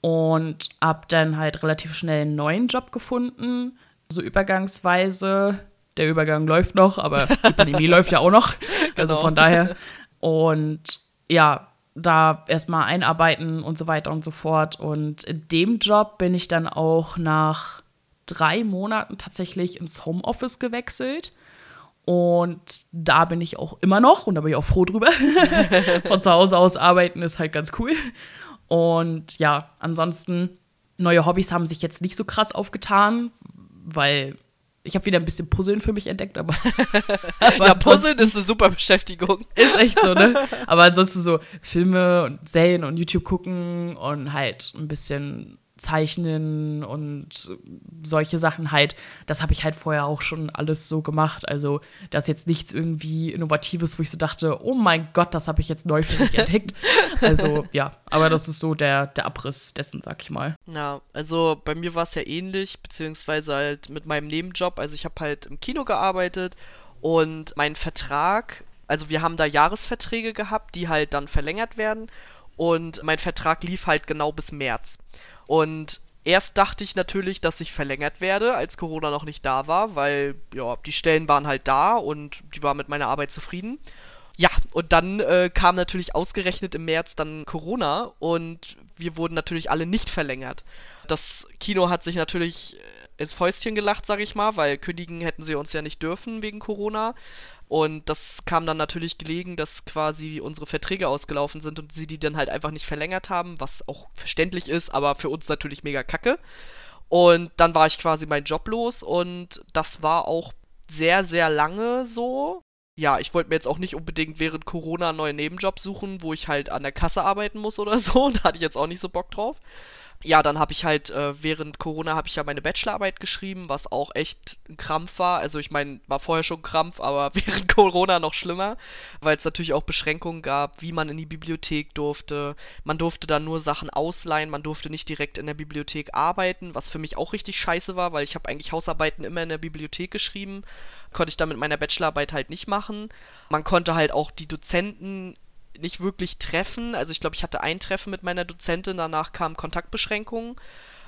und habe dann halt relativ schnell einen neuen Job gefunden, so übergangsweise. Der Übergang läuft noch, aber die Pandemie läuft ja auch noch. Also genau. von daher. Und ja, da erstmal einarbeiten und so weiter und so fort. Und in dem Job bin ich dann auch nach drei Monaten tatsächlich ins Homeoffice gewechselt. Und da bin ich auch immer noch und da bin ich auch froh drüber. Von zu Hause aus arbeiten ist halt ganz cool. Und ja, ansonsten, neue Hobbys haben sich jetzt nicht so krass aufgetan, weil ich habe wieder ein bisschen Puzzeln für mich entdeckt, aber. aber ja, Puzzeln ist eine super Beschäftigung. Ist echt so, ne? Aber ansonsten so Filme und Serien und YouTube gucken und halt ein bisschen Zeichnen und solche Sachen halt, das habe ich halt vorher auch schon alles so gemacht. Also da ist jetzt nichts irgendwie Innovatives, wo ich so dachte, oh mein Gott, das habe ich jetzt neu für mich entdeckt. also ja, aber das ist so der, der Abriss dessen, sag ich mal. Ja, also bei mir war es ja ähnlich, beziehungsweise halt mit meinem Nebenjob. Also ich habe halt im Kino gearbeitet und mein Vertrag, also wir haben da Jahresverträge gehabt, die halt dann verlängert werden. Und mein Vertrag lief halt genau bis März. Und erst dachte ich natürlich, dass ich verlängert werde, als Corona noch nicht da war, weil ja, die Stellen waren halt da und die waren mit meiner Arbeit zufrieden. Ja, und dann äh, kam natürlich ausgerechnet im März dann Corona und wir wurden natürlich alle nicht verlängert. Das Kino hat sich natürlich äh, ins Fäustchen gelacht, sag ich mal, weil kündigen hätten sie uns ja nicht dürfen wegen Corona. Und das kam dann natürlich gelegen, dass quasi unsere Verträge ausgelaufen sind und sie die dann halt einfach nicht verlängert haben, was auch verständlich ist, aber für uns natürlich mega kacke. Und dann war ich quasi mein Job los und das war auch sehr, sehr lange so. Ja, ich wollte mir jetzt auch nicht unbedingt während Corona einen neuen Nebenjob suchen, wo ich halt an der Kasse arbeiten muss oder so. Da hatte ich jetzt auch nicht so Bock drauf ja, dann habe ich halt äh, während Corona habe ich ja meine Bachelorarbeit geschrieben, was auch echt ein Krampf war. Also ich meine, war vorher schon Krampf, aber während Corona noch schlimmer, weil es natürlich auch Beschränkungen gab, wie man in die Bibliothek durfte. Man durfte dann nur Sachen ausleihen, man durfte nicht direkt in der Bibliothek arbeiten, was für mich auch richtig scheiße war, weil ich habe eigentlich Hausarbeiten immer in der Bibliothek geschrieben. Konnte ich dann mit meiner Bachelorarbeit halt nicht machen. Man konnte halt auch die Dozenten nicht wirklich treffen. Also ich glaube, ich hatte ein Treffen mit meiner Dozentin, danach kamen Kontaktbeschränkungen.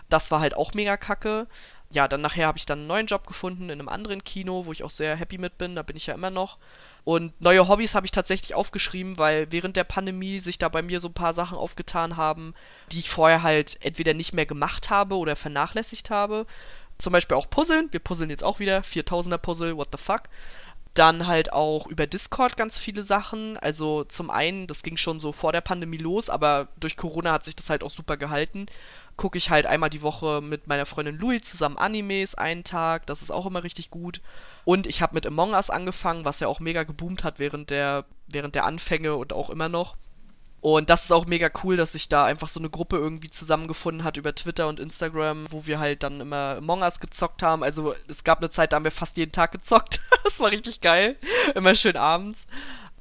Das war halt auch mega kacke. Ja, dann nachher habe ich dann einen neuen Job gefunden in einem anderen Kino, wo ich auch sehr happy mit bin. Da bin ich ja immer noch. Und neue Hobbys habe ich tatsächlich aufgeschrieben, weil während der Pandemie sich da bei mir so ein paar Sachen aufgetan haben, die ich vorher halt entweder nicht mehr gemacht habe oder vernachlässigt habe. Zum Beispiel auch Puzzeln. Wir puzzeln jetzt auch wieder. 4000er Puzzle, what the fuck. Dann halt auch über Discord ganz viele Sachen. Also zum einen, das ging schon so vor der Pandemie los, aber durch Corona hat sich das halt auch super gehalten. Gucke ich halt einmal die Woche mit meiner Freundin Louis zusammen Animes einen Tag. Das ist auch immer richtig gut. Und ich habe mit Among Us angefangen, was ja auch mega geboomt hat während der, während der Anfänge und auch immer noch. Und das ist auch mega cool, dass sich da einfach so eine Gruppe irgendwie zusammengefunden hat über Twitter und Instagram, wo wir halt dann immer Among Us gezockt haben. Also es gab eine Zeit, da haben wir fast jeden Tag gezockt. das war richtig geil. Immer schön abends.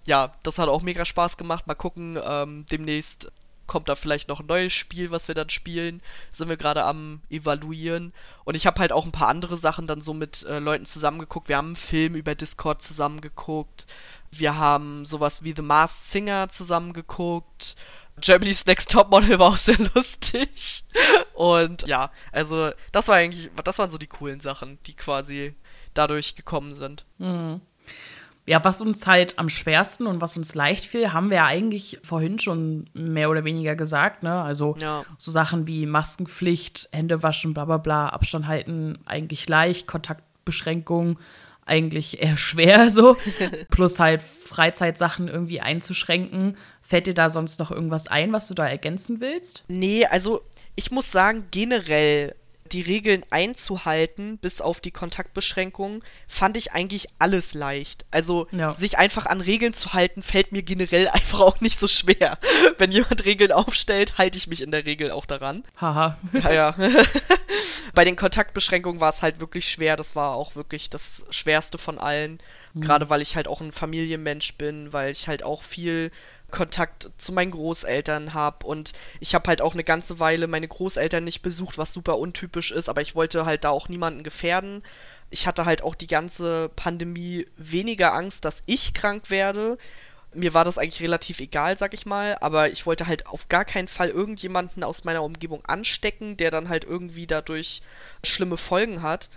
Ja, das hat auch mega Spaß gemacht. Mal gucken, ähm, demnächst kommt da vielleicht noch ein neues Spiel, was wir dann spielen. Sind wir gerade am evaluieren. Und ich habe halt auch ein paar andere Sachen dann so mit äh, Leuten zusammengeguckt. Wir haben einen Film über Discord zusammengeguckt. Wir haben sowas wie The Masked Singer zusammengeguckt. Germany's Next Topmodel war auch sehr lustig. Und ja, also das war eigentlich, das waren so die coolen Sachen, die quasi dadurch gekommen sind. Mhm. Ja, was uns halt am schwersten und was uns leicht fiel, haben wir ja eigentlich vorhin schon mehr oder weniger gesagt, ne? Also ja. so Sachen wie Maskenpflicht, Hände waschen, bla bla bla, Abstand halten, eigentlich leicht, Kontaktbeschränkungen eigentlich eher schwer so. Plus halt Freizeitsachen irgendwie einzuschränken. Fällt dir da sonst noch irgendwas ein, was du da ergänzen willst? Nee, also ich muss sagen, generell die Regeln einzuhalten, bis auf die Kontaktbeschränkungen, fand ich eigentlich alles leicht. Also Ja. sich einfach an Regeln zu halten, fällt mir generell einfach auch nicht so schwer. Wenn jemand Regeln aufstellt, halte ich mich in der Regel auch daran. Haha. Ja, ja. Bei den Kontaktbeschränkungen war es halt wirklich schwer. Das war auch wirklich das Schwerste von allen. Gerade weil ich halt auch ein Familienmensch bin, weil ich halt auch viel Kontakt zu meinen Großeltern habe und ich habe halt auch eine ganze Weile meine Großeltern nicht besucht, was super untypisch ist, aber ich wollte halt da auch niemanden gefährden. Ich hatte halt auch die ganze Pandemie weniger Angst, dass ich krank werde. Mir war das eigentlich relativ egal, sag ich mal, aber ich wollte halt auf gar keinen Fall irgendjemanden aus meiner Umgebung anstecken, der dann halt irgendwie dadurch schlimme Folgen hat.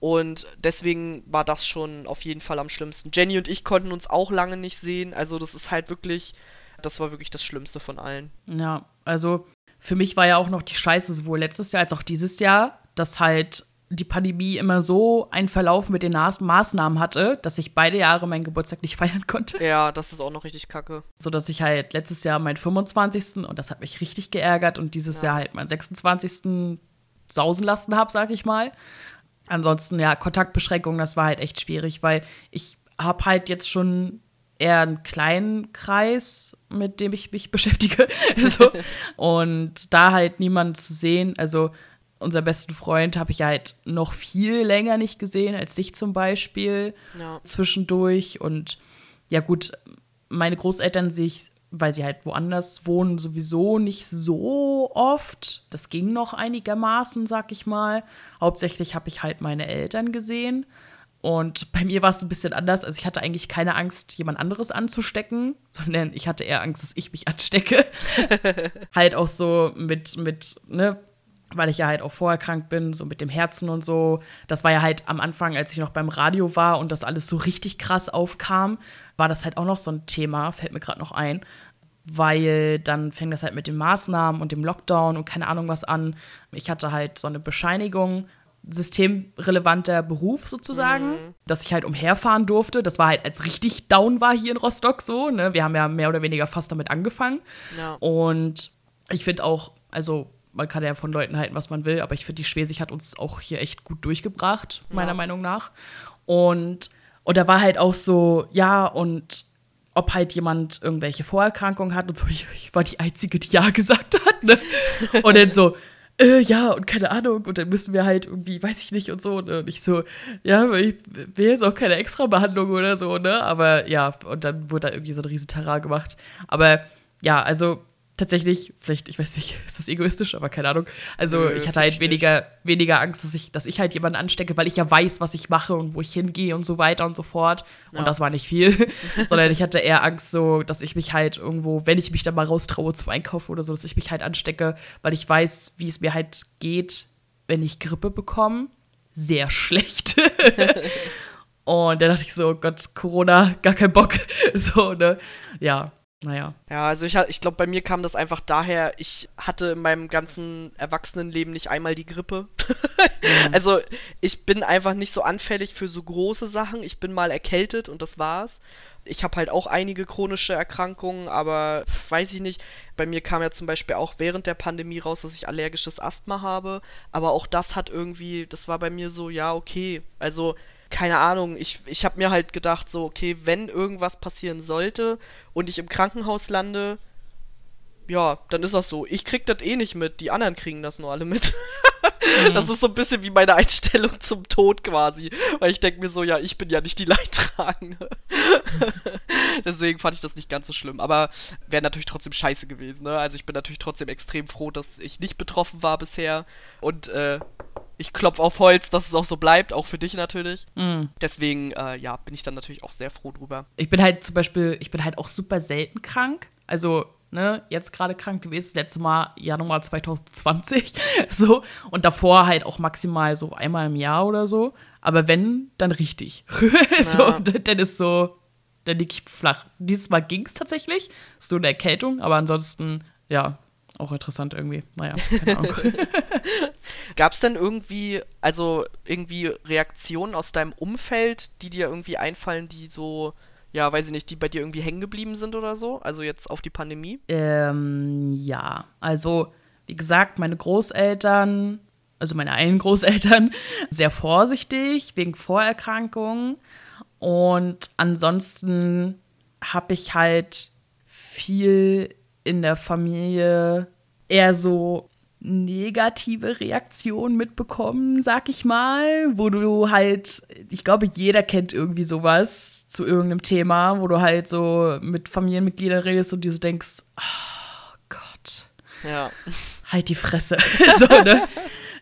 Und deswegen war das schon auf jeden Fall am schlimmsten. Jenny und ich konnten uns auch lange nicht sehen. Also das ist halt wirklich, das war wirklich das Schlimmste von allen. Ja, also für mich war ja auch noch die Scheiße sowohl letztes Jahr als auch dieses Jahr, dass halt die Pandemie immer so einen Verlauf mit den Maßnahmen hatte, dass ich beide Jahre meinen Geburtstag nicht feiern konnte. Ja, das ist auch noch richtig kacke. So dass ich halt letztes Jahr meinen 25. und das hat mich richtig geärgert und dieses Ja. Jahr halt meinen 26. sausen lassen habe, sag ich mal. Ansonsten, ja, Kontaktbeschränkungen, das war halt echt schwierig, weil ich habe halt jetzt schon eher einen kleinen Kreis, mit dem ich mich beschäftige. so. Und da halt niemanden zu sehen, also unser besten Freund habe ich halt noch viel länger nicht gesehen als dich zum Beispiel Ja. zwischendurch. Und ja, gut, meine Großeltern sehe ich, weil sie halt woanders wohnen, sowieso nicht so oft. Das ging noch einigermaßen, sag ich mal. Hauptsächlich habe ich halt meine Eltern gesehen. Und bei mir war es ein bisschen anders. Also ich hatte eigentlich keine Angst, jemand anderes anzustecken, sondern ich hatte eher Angst, dass ich mich anstecke. halt auch so mit, mit, ne, weil ich ja halt auch vorher krank bin, so mit dem Herzen und so. Das war ja halt am Anfang, als ich noch beim Radio war und das alles so richtig krass aufkam, war das halt auch noch so ein Thema, fällt mir gerade noch ein. Weil dann fing das halt mit den Maßnahmen und dem Lockdown und keine Ahnung was an. Ich hatte halt so eine Bescheinigung, systemrelevanter Beruf sozusagen, dass ich halt umherfahren durfte. Das war halt, als richtig down war hier in Rostock so. Ne? Wir haben ja mehr oder weniger fast damit angefangen. Ja. Und ich finde auch, also man kann ja von Leuten halten, was man will, aber ich finde, die Schwesig hat uns auch hier echt gut durchgebracht, meiner Ja. Meinung nach. Und, und da war halt auch so, ja, und ob halt jemand irgendwelche Vorerkrankungen hat und so. Ich, ich war die Einzige, die Ja gesagt hat. Ne? Und dann so, äh, ja, und keine Ahnung. Und dann müssen wir halt irgendwie, weiß ich nicht und so. Ne? Und ich so, ja, ich will jetzt auch keine Extrabehandlung oder so, ne? Aber ja, und dann wurde da irgendwie so ein riesen Terrain gemacht. Aber ja, also tatsächlich, vielleicht, ich weiß nicht, ist das egoistisch, aber keine Ahnung. Also Nö, ich hatte halt nicht. weniger, weniger Angst, dass ich, dass ich halt jemanden anstecke, weil ich ja weiß, was ich mache und wo ich hingehe und so weiter und so fort. Ja. Und das war nicht viel. Sondern ich hatte eher Angst, so, dass ich mich halt irgendwo, wenn ich mich dann mal raustraue zum Einkaufen oder so, dass ich mich halt anstecke, weil ich weiß, wie es mir halt geht, wenn ich Grippe bekomme. Sehr schlecht. und dann dachte ich so, oh Gott, Corona, gar kein Bock. So, ne? Ja, naja. Ja, also ich, ich glaube, bei mir kam das einfach daher, ich hatte in meinem ganzen Erwachsenenleben nicht einmal die Grippe. Also ich bin einfach nicht so anfällig für so große Sachen. Ich bin mal erkältet und das war's. Ich habe halt auch einige chronische Erkrankungen, aber weiß ich nicht. Bei mir kam ja zum Beispiel auch während der Pandemie raus, dass ich allergisches Asthma habe. Aber auch das hat irgendwie, das war bei mir so, ja, okay. Also keine Ahnung, ich, ich habe mir halt gedacht, so, okay, wenn irgendwas passieren sollte und ich im Krankenhaus lande, ja, dann ist das so. Ich krieg das eh nicht mit, die anderen kriegen das nur alle mit. Das ist so ein bisschen wie meine Einstellung zum Tod quasi. Weil ich denke mir so, ja, ich bin ja nicht die Leidtragende. Deswegen fand ich das nicht ganz so schlimm. Aber wäre natürlich trotzdem scheiße gewesen, ne? Also ich bin natürlich trotzdem extrem froh, dass ich nicht betroffen war bisher. Und äh, ich klopfe auf Holz, dass es auch so bleibt, auch für dich natürlich. Mhm. Deswegen, äh, ja, bin ich dann natürlich auch sehr froh drüber. Ich bin halt zum Beispiel, ich bin halt auch super selten krank. Also, ne, jetzt gerade krank gewesen, das letzte Mal Januar 2020. So. Und davor halt auch maximal so einmal im Jahr oder so. Aber wenn, dann richtig. so, Ja. und dann ist so, dann lieg ich flach. Dieses Mal ging es tatsächlich. Ist so eine Erkältung, aber ansonsten, ja, auch interessant irgendwie. Naja, keine Ahnung. Gab es denn irgendwie, also irgendwie Reaktionen aus deinem Umfeld, die dir irgendwie einfallen, die so, ja, weiß ich nicht, die bei dir irgendwie hängen geblieben sind oder so? Also jetzt auf die Pandemie? Ähm, ja, also wie gesagt, meine Großeltern also meine einen Großeltern, sehr vorsichtig wegen Vorerkrankungen. Und ansonsten habe ich halt viel in der Familie eher so negative Reaktionen mitbekommen, sag ich mal, wo du halt, ich glaube, jeder kennt irgendwie sowas zu irgendeinem Thema, wo du halt so mit Familienmitgliedern redest und dir so denkst, oh Gott. Ja. Halt die Fresse. so, ne?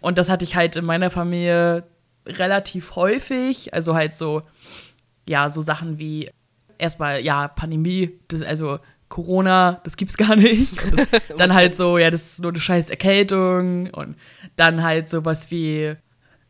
Und das hatte ich halt in meiner Familie relativ häufig, also halt so, ja, so Sachen wie erstmal, ja, Pandemie, das, also Corona, das gibt's gar nicht. Und dann halt so, ja, das ist nur eine scheiß Erkältung. Und dann halt sowas wie,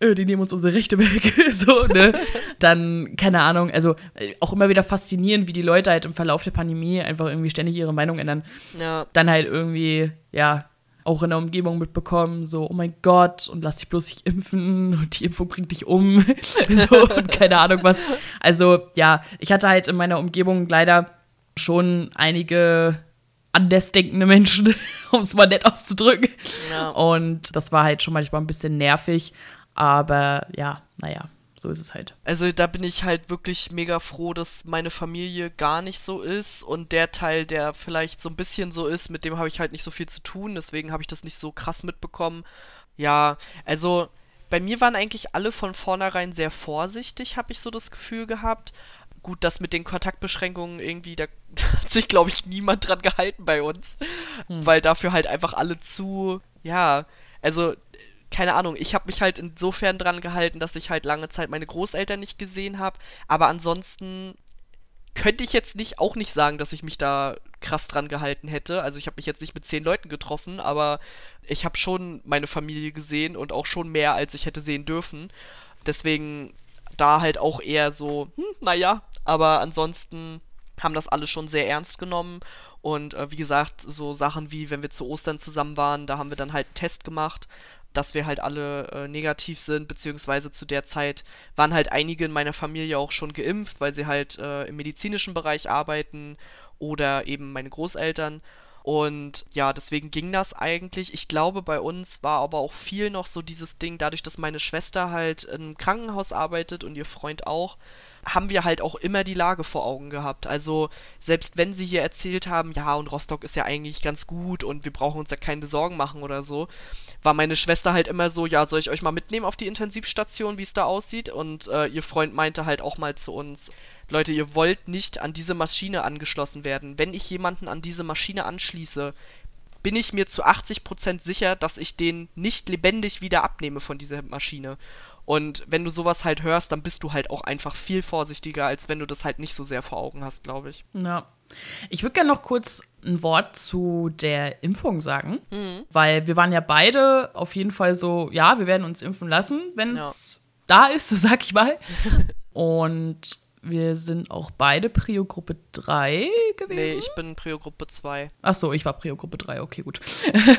äh, die nehmen uns unsere Rechte weg. so, ne? Dann, keine Ahnung, also äh, auch immer wieder faszinierend, wie die Leute halt im Verlauf der Pandemie einfach irgendwie ständig ihre Meinung ändern. Ja. Dann halt irgendwie, ja, auch in der Umgebung mitbekommen, so, oh mein Gott, und lass dich bloß nicht impfen und die Impfung bringt dich um. so, und keine Ahnung was. Also, ja, ich hatte halt in meiner Umgebung leider schon einige andersdenkende Menschen, um es mal nett auszudrücken. Ja. Und das war halt schon manchmal ein bisschen nervig. Aber ja, naja, so ist es halt. Also da bin ich halt wirklich mega froh, dass meine Familie gar nicht so ist und der Teil, der vielleicht so ein bisschen so ist, mit dem habe ich halt nicht so viel zu tun, deswegen habe ich das nicht so krass mitbekommen. Ja, also bei mir waren eigentlich alle von vornherein sehr vorsichtig, habe ich so das Gefühl gehabt. Gut, das mit den Kontaktbeschränkungen irgendwie, da hat sich, glaube ich, niemand dran gehalten bei uns, Hm. weil dafür halt einfach alle zu, ja, also keine Ahnung, ich habe mich halt insofern dran gehalten, dass ich halt lange Zeit meine Großeltern nicht gesehen habe, aber ansonsten könnte ich jetzt nicht auch nicht sagen, dass ich mich da krass dran gehalten hätte. Also ich habe mich jetzt nicht mit zehn Leuten getroffen, aber ich habe schon meine Familie gesehen und auch schon mehr, als ich hätte sehen dürfen. Deswegen da halt auch eher so, hm, naja, aber ansonsten haben das alle schon sehr ernst genommen. Und äh, wie gesagt, so Sachen wie, wenn wir zu Ostern zusammen waren, da haben wir dann halt einen Test gemacht, dass wir halt alle äh, negativ sind, beziehungsweise zu der Zeit waren halt einige in meiner Familie auch schon geimpft, weil sie halt äh, im medizinischen Bereich arbeiten oder eben meine Großeltern. Und ja, deswegen ging das eigentlich. Ich glaube, bei uns war aber auch viel noch so dieses Ding, dadurch, dass meine Schwester halt im Krankenhaus arbeitet und ihr Freund auch, haben wir halt auch immer die Lage vor Augen gehabt. Also selbst wenn sie hier erzählt haben, ja, und Rostock ist ja eigentlich ganz gut und wir brauchen uns ja keine Sorgen machen oder so, war meine Schwester halt immer so, ja, soll ich euch mal mitnehmen auf die Intensivstation, wie es da aussieht? Und äh, ihr Freund meinte halt auch mal zu uns, Leute, ihr wollt nicht an diese Maschine angeschlossen werden. Wenn ich jemanden an diese Maschine anschließe, bin ich mir zu 80% sicher, dass ich den nicht lebendig wieder abnehme von dieser Maschine. Und wenn du sowas halt hörst, dann bist du halt auch einfach viel vorsichtiger, als wenn du das halt nicht so sehr vor Augen hast, glaube ich. Ja. Ich würde gerne noch kurz ein Wort zu der Impfung sagen, weil wir waren ja beide auf jeden Fall so, ja, wir werden uns impfen lassen, wenn es da ist, so sag ich mal. Und wir sind auch beide Prio-Gruppe 3 gewesen. Nee, ich bin Prio-Gruppe 2. Ach so, ich war Prio-Gruppe 3, okay, gut.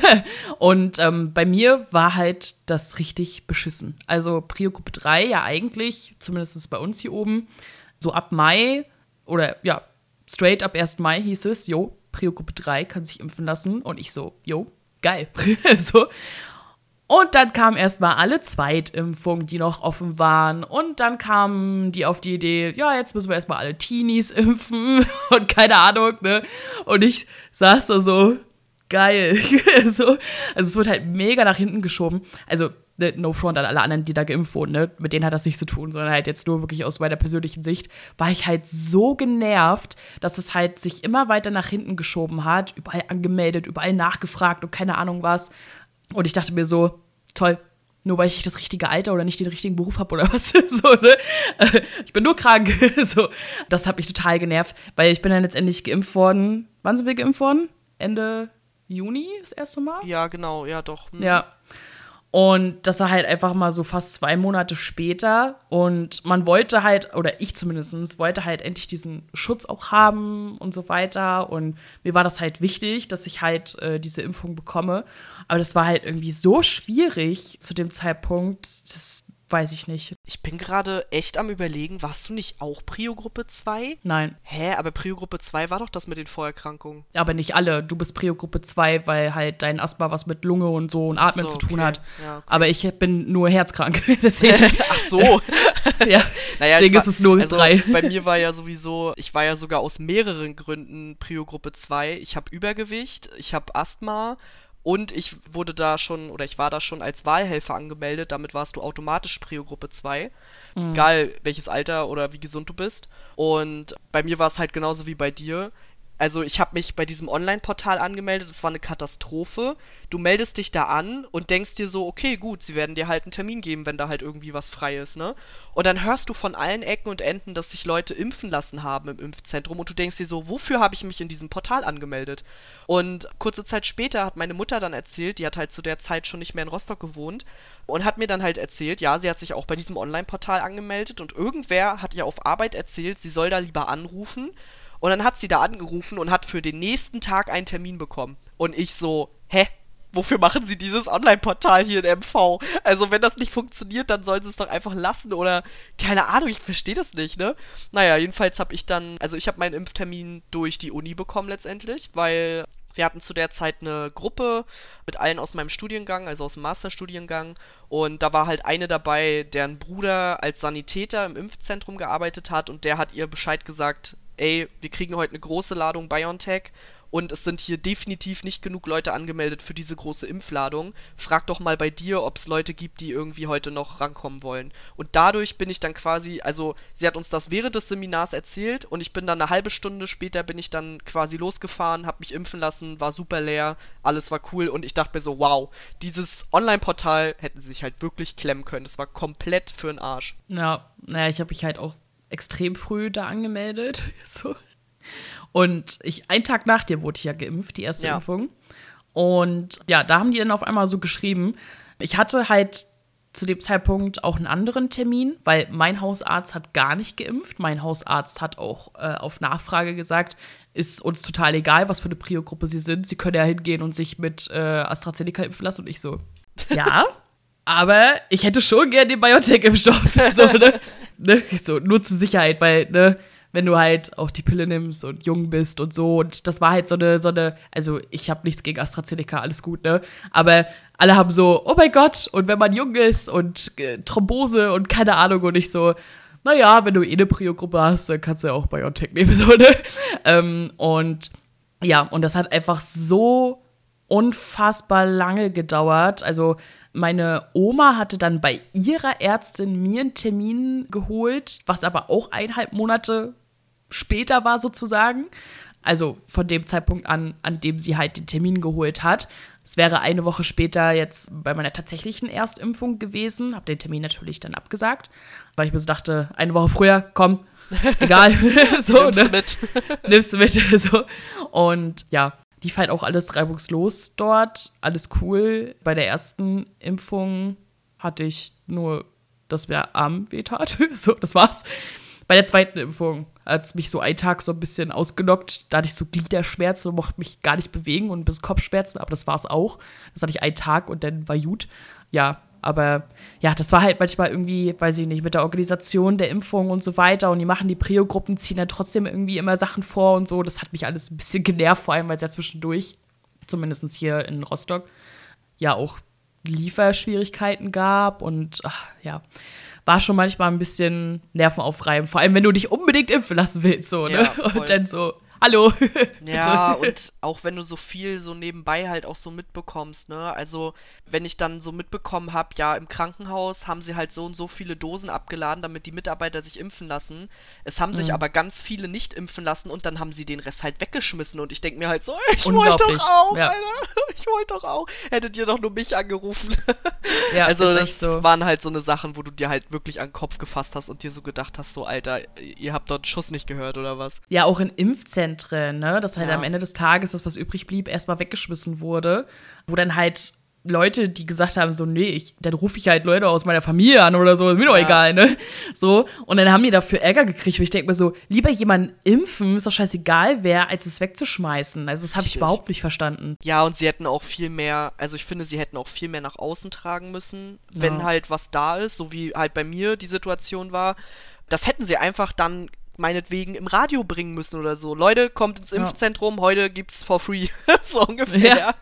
und ähm, bei mir war halt das richtig beschissen. Also Prio-Gruppe 3 ja eigentlich, zumindest bei uns hier oben, so ab Mai oder ja, straight ab 1. Mai hieß es, jo, Prio-Gruppe 3 kann sich impfen lassen. Und ich so, jo, geil. so. Und dann kamen erstmal alle Zweitimpfungen, die noch offen waren. Und dann kamen die auf die Idee, ja, jetzt müssen wir erstmal alle Teenies impfen und keine Ahnung, ne? Und ich saß da so, geil. so, also es wird halt mega nach hinten geschoben. Also, ne, no front an alle anderen, die da geimpft wurden, ne? Mit denen hat das nichts zu tun, sondern halt jetzt nur wirklich aus meiner persönlichen Sicht, war ich halt so genervt, dass es halt sich immer weiter nach hinten geschoben hat, überall angemeldet, überall nachgefragt und keine Ahnung was. Und ich dachte mir so, toll, nur weil ich das richtige Alter oder nicht den richtigen Beruf habe oder was. so, ne? Äh, Ich bin nur krank. so, das hat mich total genervt, weil ich bin dann letztendlich geimpft worden. Wann sind wir geimpft worden? Ende Juni das erste Mal? Ja, genau, ja doch. Hm. Ja. Und das war halt einfach mal so fast zwei Monate später. Und man wollte halt, oder ich zumindest, wollte halt endlich diesen Schutz auch haben und so weiter. Und mir war das halt wichtig, dass ich halt äh, diese Impfung bekomme. Aber das war halt irgendwie so schwierig zu dem Zeitpunkt. Das weiß ich nicht. Ich bin gerade echt am überlegen, warst du nicht auch Prio-Gruppe 2? Nein. Hä, aber Prio-Gruppe 2 war doch das mit den Vorerkrankungen. Aber nicht alle. Du bist Prio-Gruppe 2, weil halt dein Asthma was mit Lunge und so und Atmen So, zu tun okay. hat. Ja, okay. Aber ich bin nur herzkrank. Deswegen, Ach so. ja. Naja, Deswegen ich ist es nur also drei. Bei mir war ja sowieso, ich war ja sogar aus mehreren Gründen Prio-Gruppe 2. Ich habe Übergewicht, ich habe Asthma und ich wurde da schon, oder ich war da schon als Wahlhelfer angemeldet. Damit warst du automatisch Prio-Gruppe 2. Mhm. Egal welches Alter oder wie gesund du bist. Und bei mir war es halt genauso wie bei dir. Also ich habe mich bei diesem Online-Portal angemeldet, das war eine Katastrophe. Du meldest dich da an und denkst dir so, okay, gut, sie werden dir halt einen Termin geben, wenn da halt irgendwie was frei ist, ne? Und dann hörst du von allen Ecken und Enden, dass sich Leute impfen lassen haben im Impfzentrum und du denkst dir so, wofür habe ich mich in diesem Portal angemeldet? Und kurze Zeit später hat meine Mutter dann erzählt, die hat halt zu der Zeit schon nicht mehr in Rostock gewohnt und hat mir dann halt erzählt, ja, sie hat sich auch bei diesem Online-Portal angemeldet und irgendwer hat ihr auf Arbeit erzählt, sie soll da lieber anrufen und dann hat sie da angerufen und hat für den nächsten Tag einen Termin bekommen. Und ich so, hä? Wofür machen sie dieses Online-Portal hier in MV? Also, wenn das nicht funktioniert, dann sollen sie es doch einfach lassen oder keine Ahnung, ich verstehe das nicht, ne? Naja, jedenfalls habe ich dann, also ich habe meinen Impftermin durch die Uni bekommen letztendlich, weil wir hatten zu der Zeit eine Gruppe mit allen aus meinem Studiengang, also aus dem Masterstudiengang. Und da war halt eine dabei, deren Bruder als Sanitäter im Impfzentrum gearbeitet hat und der hat ihr Bescheid gesagt, ey, wir kriegen heute eine große Ladung BioNTech und es sind hier definitiv nicht genug Leute angemeldet für diese große Impfladung. Frag doch mal bei dir, ob es Leute gibt, die irgendwie heute noch rankommen wollen. Und dadurch bin ich dann quasi, also sie hat uns das während des Seminars erzählt und ich bin dann eine halbe Stunde später bin ich dann quasi losgefahren, hab mich impfen lassen, war super leer, alles war cool und ich dachte mir so, wow, dieses Online-Portal hätten sie sich halt wirklich klemmen können. Das war komplett für den Arsch. Ja, naja, ich habe mich halt auch extrem früh da angemeldet. So. Und ich, einen Tag nach dir wurde ich ja geimpft, die erste Ja. Impfung. Und ja, da haben die dann auf einmal so geschrieben, ich hatte halt zu dem Zeitpunkt auch einen anderen Termin, weil mein Hausarzt hat gar nicht geimpft. Mein Hausarzt hat auch äh, auf Nachfrage gesagt, ist uns total egal, was für eine Prio-Gruppe sie sind. Sie können ja hingehen und sich mit äh, AstraZeneca impfen lassen. Und ich so, ja, aber ich hätte schon gern den BioNTech-Impfstoff. So, ne? Ne? so, nur zur Sicherheit, weil, ne, wenn du halt auch die Pille nimmst und jung bist und so. Und das war halt so eine, so eine, also ich habe nichts gegen AstraZeneca, alles gut, ne? Aber alle haben so, oh mein Gott, und wenn man jung ist und äh, Thrombose und keine Ahnung, und ich so, naja, wenn du eh eine Prio-Gruppe hast, dann kannst du ja auch BioNTech nehmen, so, ne? Ähm, und ja, und das hat einfach so unfassbar lange gedauert. Also meine Oma hatte dann bei ihrer Ärztin mir einen Termin geholt, was aber auch eineinhalb Monate später war sozusagen. Also von dem Zeitpunkt an, an dem sie halt den Termin geholt hat. Es wäre eine Woche später jetzt bei meiner tatsächlichen Erstimpfung gewesen. Habe den Termin natürlich dann abgesagt, weil ich mir so dachte, eine Woche früher, komm, egal. so, Nimmst du ne? mit. nimmst du mit. So. Und ja, lief halt auch alles reibungslos dort. Alles cool. Bei der ersten Impfung hatte ich nur, dass mir Arm wehtat. So, das war's. Bei der zweiten Impfung hat es mich so einen Tag so ein bisschen ausgenockt. Da hatte ich so Gliederschmerzen und mochte mich gar nicht bewegen und bisschen Kopfschmerzen, aber das war's auch. Das hatte ich einen Tag und dann war gut. Ja, aber ja, das war halt manchmal irgendwie, weiß ich nicht, mit der Organisation der Impfung und so weiter. Und die machen die Prio-Gruppen, ziehen dann trotzdem irgendwie immer Sachen vor und so. Das hat mich alles ein bisschen genervt, vor allem, weil es ja zwischendurch, zumindest hier in Rostock, ja auch Lieferschwierigkeiten gab. Und ach, ja, war schon manchmal ein bisschen nervenaufreibend. Vor allem, wenn du dich unbedingt impfen lassen willst. So, ne? Ja. Und dann so, hallo. Ja, und auch wenn du so viel so nebenbei halt auch so mitbekommst, ne? Also, wenn ich dann so mitbekommen habe, ja, im Krankenhaus haben sie halt so und so viele Dosen abgeladen, damit die Mitarbeiter sich impfen lassen. Es haben sich Mhm. aber ganz viele nicht impfen lassen und dann haben sie den Rest halt weggeschmissen und ich denke mir halt so, ich wollte doch auch, ja. Alter. Ich wollte doch auch. Hättet ihr doch nur mich angerufen. Ja, also, ist das so. waren halt so eine Sachen, wo du dir halt wirklich an den Kopf gefasst hast und dir so gedacht hast, so, Alter, ihr habt dort einen Schuss nicht gehört oder was? Ja, auch in Impfzentren, ne? Dass halt Ja. am Ende des Tages das, was übrig blieb, erstmal weggeschmissen wurde. Wo dann halt Leute, die gesagt haben, so, nee, ich, dann rufe ich halt Leute aus meiner Familie an oder so, ist mir doch Ja. egal, ne? So, und dann haben die dafür Ärger gekriegt, wo ich denke mir so, lieber jemanden impfen, ist doch scheißegal wer, als es wegzuschmeißen. Also das habe ich überhaupt nicht verstanden. Ja, und sie hätten auch viel mehr, also ich finde, sie hätten auch viel mehr nach außen tragen müssen, wenn Ja. halt was da ist, so wie halt bei mir die Situation war. Das hätten sie einfach dann meinetwegen im Radio bringen müssen oder so. Leute, kommt ins Ja. Impfzentrum, heute gibt's for free. so ungefähr. Ja.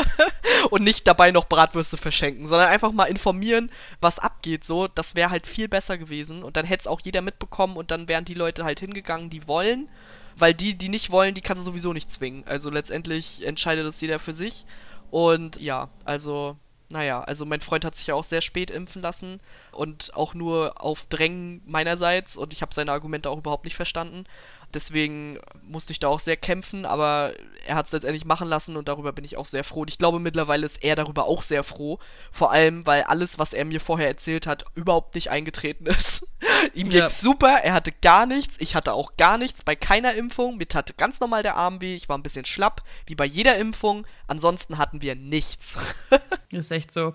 und nicht dabei noch Bratwürste verschenken, sondern einfach mal informieren, was abgeht. So, das wäre halt viel besser gewesen. Und dann hätte es auch jeder mitbekommen und dann wären die Leute halt hingegangen, die wollen. Weil die, die nicht wollen, die kannst du sowieso nicht zwingen. Also letztendlich entscheidet das jeder für sich. Und ja, also, naja, also mein Freund hat sich ja auch sehr spät impfen lassen und auch nur auf Drängen meinerseits und ich habe seine Argumente auch überhaupt nicht verstanden. Deswegen musste ich da auch sehr kämpfen, aber er hat es letztendlich machen lassen und darüber bin ich auch sehr froh. Und ich glaube, mittlerweile ist er darüber auch sehr froh. Vor allem, weil alles, was er mir vorher erzählt hat, überhaupt nicht eingetreten ist. Ihm Ja. ging's super, er hatte gar nichts, ich hatte auch gar nichts bei keiner Impfung. Mir tat ganz normal der Arm weh, ich war ein bisschen schlapp, wie bei jeder Impfung. Ansonsten hatten wir nichts. Ist echt so.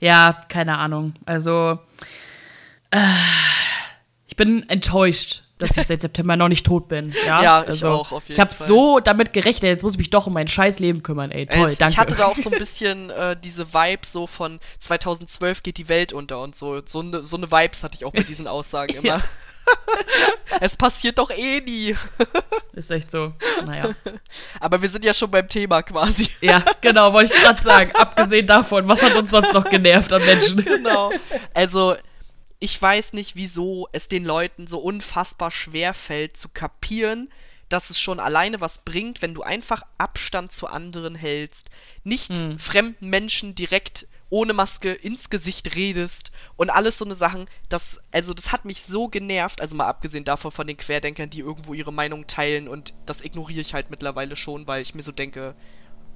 Ja, keine Ahnung. Also, äh, ich bin enttäuscht, dass ich seit September noch nicht tot bin. Ja, Ja, ich also, auch, auf jeden Ich habe so damit gerechnet, jetzt muss ich mich doch um mein scheiß Leben kümmern, ey. Toll, es, danke. Ich hatte da auch so ein bisschen äh, diese Vibes so von 2012 geht die Welt unter und so. So eine so ne Vibes hatte ich auch bei diesen Aussagen immer. Es passiert doch eh nie. Ist echt so. Naja. Aber wir sind ja schon beim Thema quasi. Ja, genau, wollte ich gerade sagen. Abgesehen davon, was hat uns sonst noch genervt an Menschen? genau. Also, ich weiß nicht, wieso es den Leuten so unfassbar schwer fällt zu kapieren, dass es schon alleine was bringt, wenn du einfach Abstand zu anderen hältst, nicht Hm. fremden Menschen direkt ohne Maske ins Gesicht redest und alles so eine Sachen, das also das hat mich so genervt, also mal abgesehen davon von den Querdenkern, die irgendwo ihre Meinung teilen und das ignoriere ich halt mittlerweile schon, weil ich mir so denke,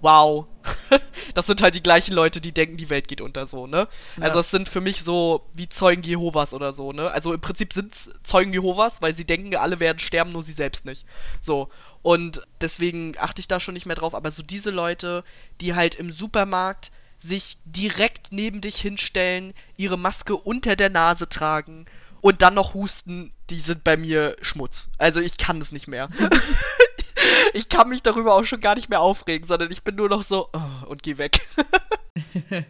wow, das sind halt die gleichen Leute, die denken, die Welt geht unter so, ne? Also es sind für mich so wie Zeugen Jehovas oder so, ne? Also im Prinzip sind's Zeugen Jehovas, weil sie denken, alle werden sterben, nur sie selbst nicht. So. Und deswegen achte ich da schon nicht mehr drauf, aber so diese Leute, die halt im Supermarkt sich direkt neben dich hinstellen, ihre Maske unter der Nase tragen und dann noch husten, die sind bei mir Schmutz. Also ich kann es nicht mehr. ich kann mich darüber auch schon gar nicht mehr aufregen, sondern ich bin nur noch so oh, und geh weg.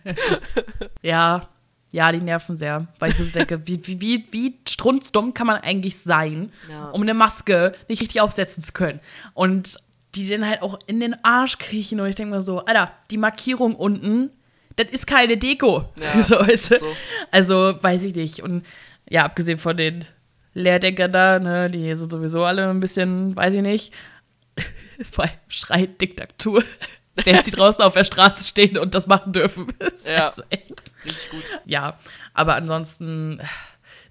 Ja, ja, die nerven sehr. Weil ich so denke, wie, wie, wie, wie strunzdumm kann man eigentlich sein, Ja. um eine Maske nicht richtig aufsetzen zu können. Und die dann halt auch in den Arsch kriechen. Und ich denke mir so, Alter, die Markierung unten, das ist keine Deko. Ja, so, weißt du? so. Also, weiß ich nicht. Und ja, abgesehen von den Lehrdenkern da, ne, die sind sowieso alle ein bisschen, weiß ich nicht, vor allem schreit Diktatur. Während sie draußen auf der Straße stehen und das machen dürfen. Das ist Ja. also echt Richtig gut. ja, aber ansonsten,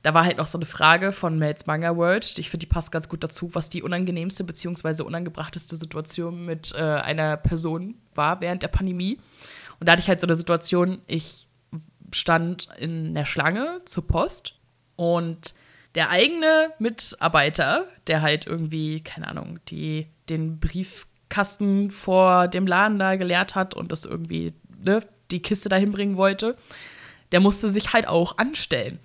da war halt noch so eine Frage von Mel's Manga World. Ich finde, die passt ganz gut dazu, was die unangenehmste bzw. unangebrachteste Situation mit äh, einer Person war während der Pandemie. Und da hatte ich halt so eine Situation, ich stand in der Schlange zur Post und der eigene Mitarbeiter, der halt irgendwie, keine Ahnung, die, den Briefkasten vor dem Laden da geleert hat und das irgendwie, ne, die Kiste dahin bringen wollte, der musste sich halt auch anstellen.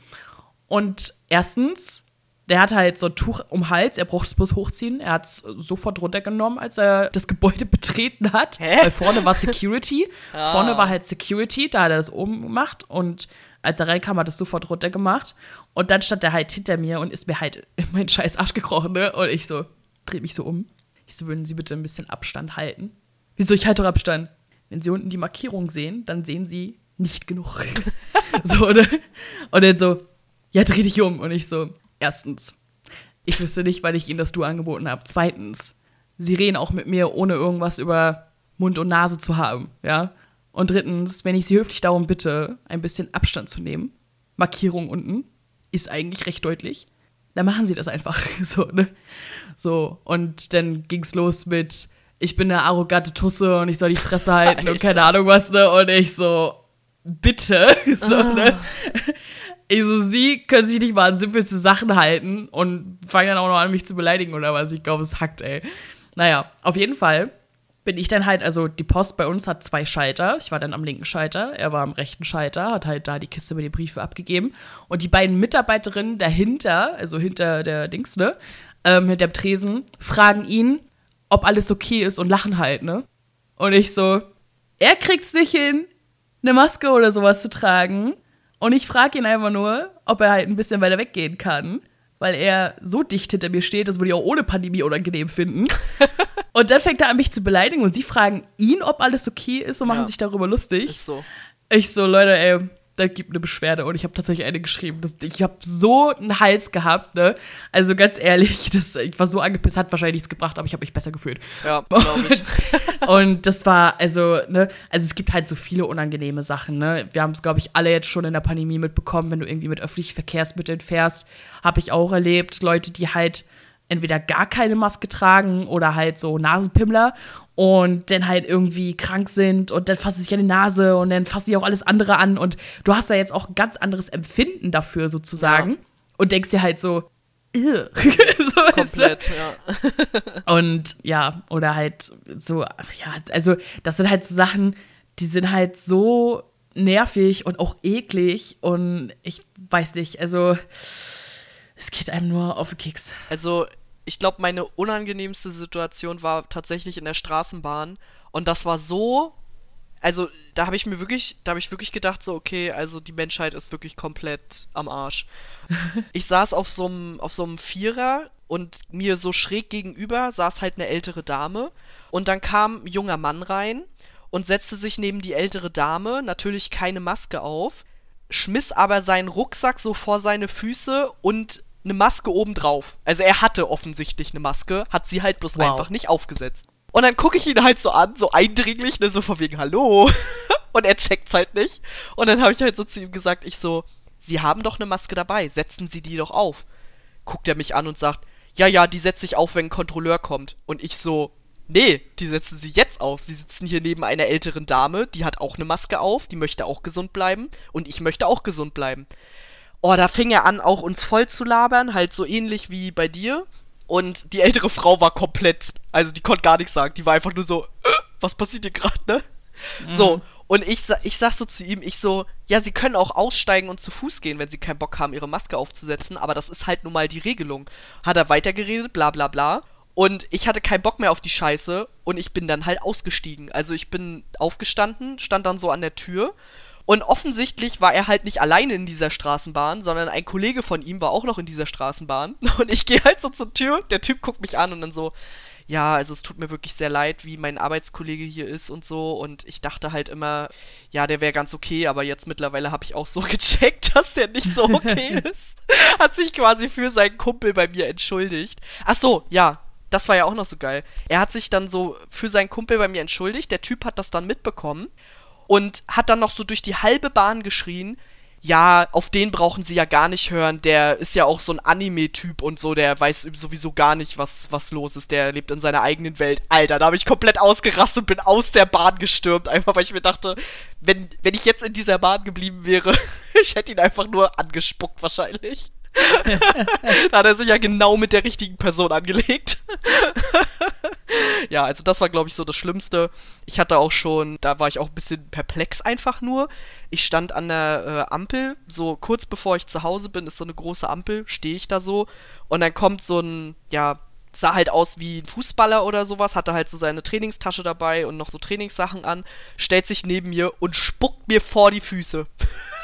Und erstens, der hatte halt so ein Tuch um Hals, er brauchte es bloß hochziehen. Er hat es sofort runtergenommen, als er das Gebäude betreten hat. Hä? Weil vorne war Security. Ah. Vorne war halt Security, da hat er das oben gemacht. Und als er reinkam, hat er es sofort runtergemacht. Und dann stand er halt hinter mir und ist mir halt in meinen scheiß Arsch gekrochen, ne? Und ich so, dreh mich so um. Ich so, würden Sie bitte ein bisschen Abstand halten? Wieso, ich halte doch Abstand. Wenn Sie unten die Markierung sehen, dann sehen Sie nicht genug. so, ne? Und dann so, ja, dreh dich um. Und ich so, erstens, ich wüsste nicht, weil ich Ihnen das Du angeboten habe. Zweitens, Sie reden auch mit mir, ohne irgendwas über Mund und Nase zu haben, ja? Und drittens, wenn ich Sie höflich darum bitte, ein bisschen Abstand zu nehmen, Markierung unten, ist eigentlich recht deutlich, dann machen Sie das einfach. So, ne? So, und dann ging's los mit, ich bin eine arrogante Tusse und ich soll die Fresse halten und keine Ahnung was, ne? Und ich so, bitte. So, ne? Ich so, sie können sich nicht mal an simpelste Sachen halten und fangen dann auch noch an, mich zu beleidigen oder was. Ich glaube, es hackt, ey. Naja, auf jeden Fall bin ich dann halt, also die Post bei uns hat zwei Schalter. Ich war dann am linken Schalter, er war am rechten Schalter, hat halt da die Kiste mit den Briefen abgegeben. Und die beiden Mitarbeiterinnen dahinter, also hinter der Dings, ne, ähm, mit dem Tresen, fragen ihn, ob alles okay ist und lachen halt, ne? Und ich so, er kriegt's nicht hin, eine Maske oder sowas zu tragen. Und ich frage ihn einfach nur, ob er halt ein bisschen weiter weggehen kann, weil er so dicht hinter mir steht, das würde ich auch ohne Pandemie unangenehm finden. und dann fängt er an, mich zu beleidigen und sie fragen ihn, ob alles okay ist und machen Ja. sich darüber lustig. Ist so. Ich so, Leute, ey, da gibt eine Beschwerde und ich habe tatsächlich eine geschrieben. Das, ich habe so einen Hals gehabt, ne? Also ganz ehrlich, das, ich war so angepisst, hat wahrscheinlich nichts gebracht, aber ich habe mich besser gefühlt. Ja, glaube ich. Und das war, also, ne, also es gibt halt so viele unangenehme Sachen, ne? Wir haben es, glaube ich, alle jetzt schon in der Pandemie mitbekommen, wenn du irgendwie mit öffentlichen Verkehrsmitteln fährst, habe ich auch erlebt, Leute, die halt entweder gar keine Maske tragen oder halt so Nasenpimmler und dann halt irgendwie krank sind und dann fassen sie sich an die Nase und dann fassen sie auch alles andere an und du hast da jetzt auch ein ganz anderes Empfinden dafür sozusagen Ja. und denkst dir halt so, so? Komplett, ja. Und ja, oder halt so, ja, also das sind halt so Sachen, die sind halt so nervig und auch eklig und ich weiß nicht, also es geht einem nur auf den Keks. Also, ich glaube, meine unangenehmste Situation war tatsächlich in der Straßenbahn. Und das war so. Also, da habe ich mir wirklich, da habe ich wirklich gedacht, so, okay, also die Menschheit ist wirklich komplett am Arsch. ich saß auf so einem auf so einem Vierer und mir so schräg gegenüber saß halt eine ältere Dame. Und dann kam ein junger Mann rein und setzte sich neben die ältere Dame, natürlich keine Maske auf, schmiss aber seinen Rucksack so vor seine Füße und eine Maske obendrauf. Also er hatte offensichtlich eine Maske, hat sie halt bloß Wow. einfach nicht aufgesetzt. Und dann gucke ich ihn halt so an, so eindringlich, ne, so von wegen Hallo. und er checkt's halt nicht. Und dann habe ich halt so zu ihm gesagt, ich so, Sie haben doch eine Maske dabei, setzen Sie die doch auf. Guckt er mich an und sagt, ja, ja, die setze ich auf, wenn ein Kontrolleur kommt. Und ich so, nee, die setzen Sie jetzt auf. Sie sitzen hier neben einer älteren Dame, die hat auch eine Maske auf, die möchte auch gesund bleiben und ich möchte auch gesund bleiben. Oh, da fing er an, auch uns voll zu labern, halt so ähnlich wie bei dir. Und die ältere Frau war komplett, also die konnte gar nichts sagen. Die war einfach nur so, äh, was passiert hier gerade, ne? So, und ich, ich sag so zu ihm, ich so, ja, sie können auch aussteigen und zu Fuß gehen, wenn sie keinen Bock haben, ihre Maske aufzusetzen, aber das ist halt nun mal die Regelung. Hat er weitergeredet, bla bla bla. Und ich hatte keinen Bock mehr auf die Scheiße und ich bin dann halt ausgestiegen. Also ich bin aufgestanden, stand dann so an der Tür und offensichtlich war er halt nicht alleine in dieser Straßenbahn, sondern ein Kollege von ihm war auch noch in dieser Straßenbahn. Und ich gehe halt so zur Tür, der Typ guckt mich an und dann so, ja, also es tut mir wirklich sehr leid, wie mein Arbeitskollege hier ist und so. Und ich dachte halt immer, ja, der wäre ganz okay, aber jetzt mittlerweile habe ich auch so gecheckt, dass der nicht so okay ist. Hat sich quasi für seinen Kumpel bei mir entschuldigt. Ach so, ja, das war ja auch noch so geil. Er hat sich dann so für seinen Kumpel bei mir entschuldigt. Der Typ hat das dann mitbekommen und hat dann noch so durch die halbe Bahn geschrien, ja, auf den brauchen sie ja gar nicht hören, der ist ja auch so ein Anime-Typ und so, der weiß sowieso gar nicht, was, was los ist, der lebt in seiner eigenen Welt. Alter, da habe ich komplett ausgerastet und bin aus der Bahn gestürmt, einfach weil ich mir dachte, wenn, wenn ich jetzt in dieser Bahn geblieben wäre, ich hätte ihn einfach nur angespuckt wahrscheinlich. da hat er sich ja genau mit der richtigen Person angelegt. ja, also das war, glaube ich, so das Schlimmste. Ich hatte auch schon, da war ich auch ein bisschen perplex einfach nur. Ich stand an der äh, Ampel, so kurz bevor ich zu Hause bin, ist so eine große Ampel, stehe ich da so und dann kommt so ein, ja, sah halt aus wie ein Fußballer oder sowas, hatte halt so seine Trainingstasche dabei und noch so Trainingssachen an, stellt sich neben mir und spuckt mir vor die Füße.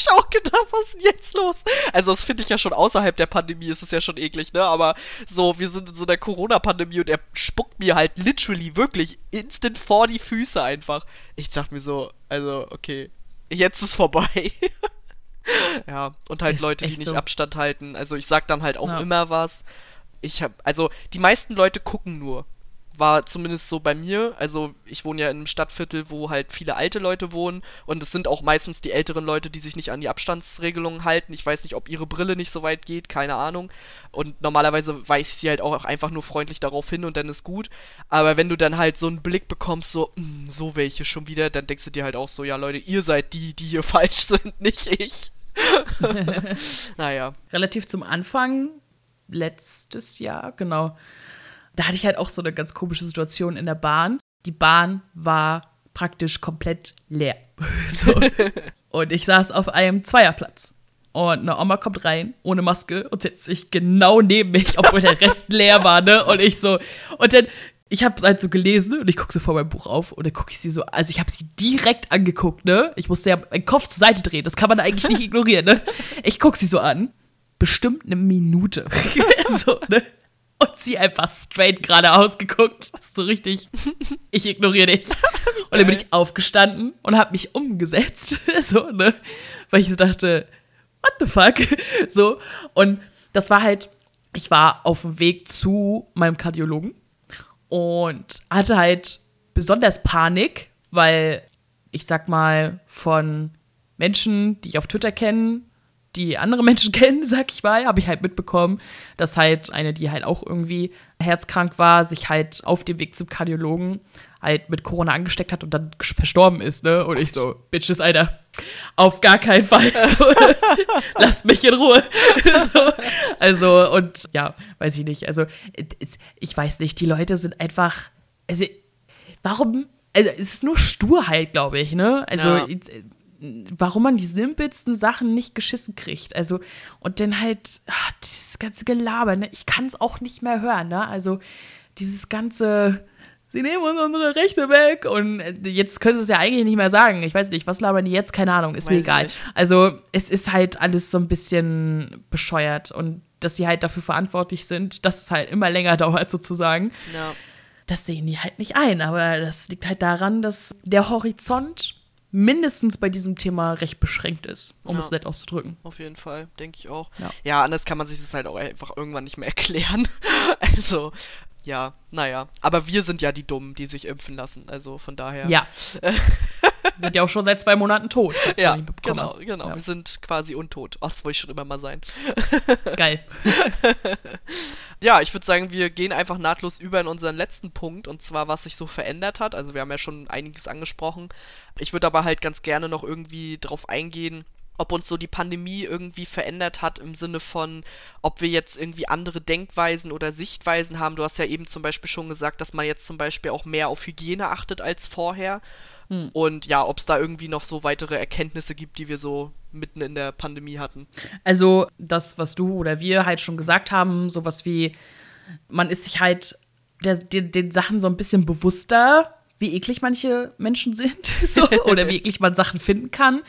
Ich auch gedacht, was ist denn jetzt los? Also, das finde ich ja schon außerhalb der Pandemie, ist es ja schon eklig, ne? Aber so, wir sind in so einer Corona-Pandemie und er spuckt mir halt literally wirklich instant vor die Füße einfach. Ich dachte mir so, also, okay, jetzt ist vorbei. ja, und halt Ist Leute, die nicht so. Abstand halten. Also, ich sag dann halt auch Ja. immer was. Ich hab, also, die meisten Leute gucken nur war zumindest so bei mir. Also ich wohne ja in einem Stadtviertel, wo halt viele alte Leute wohnen und es sind auch meistens die älteren Leute, die sich nicht an die Abstandsregelungen halten. Ich weiß nicht, ob ihre Brille nicht so weit geht, keine Ahnung. Und normalerweise weise ich sie halt auch einfach nur freundlich darauf hin und dann ist gut. Aber wenn du dann halt so einen Blick bekommst, so, "Mm, so welche schon wieder, dann denkst du dir halt auch so, ja Leute, ihr seid die, die hier falsch sind, nicht ich. naja. relativ zum Anfang, letztes Jahr, genau. Da hatte ich halt auch so eine ganz komische Situation in der Bahn. Die Bahn war praktisch komplett leer. so. Und ich saß auf einem Zweierplatz. Und eine Oma kommt rein, ohne Maske, und setzt sich genau neben mich, obwohl der Rest leer war, ne? Und ich so, und dann, ich habe halt so gelesen und ich gucke so vor meinem Buch auf und dann gucke ich sie so, also ich habe sie direkt angeguckt, ne? Ich musste ja meinen Kopf zur Seite drehen, das kann man eigentlich nicht ignorieren, ne? Ich gucke sie so an, bestimmt eine Minute. so, ne? Und sie einfach straight geradeaus geguckt. So richtig, ich ignoriere dich. und dann bin ich aufgestanden und habe mich umgesetzt. so, ne? Weil ich so dachte, what the fuck? So. Und das war halt, ich war auf dem Weg zu meinem Kardiologen und hatte halt besonders Panik, weil ich sag mal von Menschen, die ich auf Twitter kenne, die andere Menschen kennen, sag ich mal, habe ich halt mitbekommen, dass halt eine, die halt auch irgendwie herzkrank war, sich halt auf dem Weg zum Kardiologen halt mit Corona angesteckt hat und dann verstorben ist, ne? Und ich so, Bitches, Alter, auf gar keinen Fall. So, lasst mich in Ruhe. so, also, und ja, weiß ich nicht. Also, ich weiß nicht, die Leute sind einfach, also, warum, also, es ist nur Sturheit, glaube ich, ne? Also, ja warum man die simpelsten Sachen nicht geschissen kriegt. Also, und dann halt, ach, dieses ganze Gelaber, ne? Ich kann es auch nicht mehr hören, ne? Also, dieses ganze, sie nehmen uns unsere Rechte weg und äh, jetzt können sie es ja eigentlich nicht mehr sagen. Ich weiß nicht, was labern die jetzt? Keine Ahnung, ist weiß mir egal. Nicht. Also, es ist halt alles so ein bisschen bescheuert und dass sie halt dafür verantwortlich sind, dass es halt immer länger dauert, sozusagen. Ja. Das sehen die halt nicht ein, aber das liegt halt daran, dass der Horizont mindestens bei diesem Thema recht beschränkt ist, um ja. es nett auszudrücken. Auf jeden Fall, denke ich auch. Ja. ja, anders kann man sich das halt auch einfach irgendwann nicht mehr erklären. also, ja, naja. Aber wir sind ja die Dummen, die sich impfen lassen. Also von daher. Ja. sind ja auch schon seit zwei Monaten tot. Ja, genau, hast. genau. Ja. Wir sind quasi untot. Ach, das wollte ich schon immer mal sein. Geil. ja, ich würde sagen, wir gehen einfach nahtlos über in unseren letzten Punkt und zwar, was sich so verändert hat. Also wir haben ja schon einiges angesprochen. Ich würde aber halt ganz gerne noch irgendwie drauf eingehen, ob uns so die Pandemie irgendwie verändert hat im Sinne von, ob wir jetzt irgendwie andere Denkweisen oder Sichtweisen haben. Du hast ja eben zum Beispiel schon gesagt, dass man jetzt zum Beispiel auch mehr auf Hygiene achtet als vorher. Hm. Und ja, ob es da irgendwie noch so weitere Erkenntnisse gibt, die wir so mitten in der Pandemie hatten. Also das, was du oder wir halt schon gesagt haben, sowas wie, man ist sich halt der, den, den Sachen so ein bisschen bewusster, wie eklig manche Menschen sind so, oder wie eklig man Sachen finden kann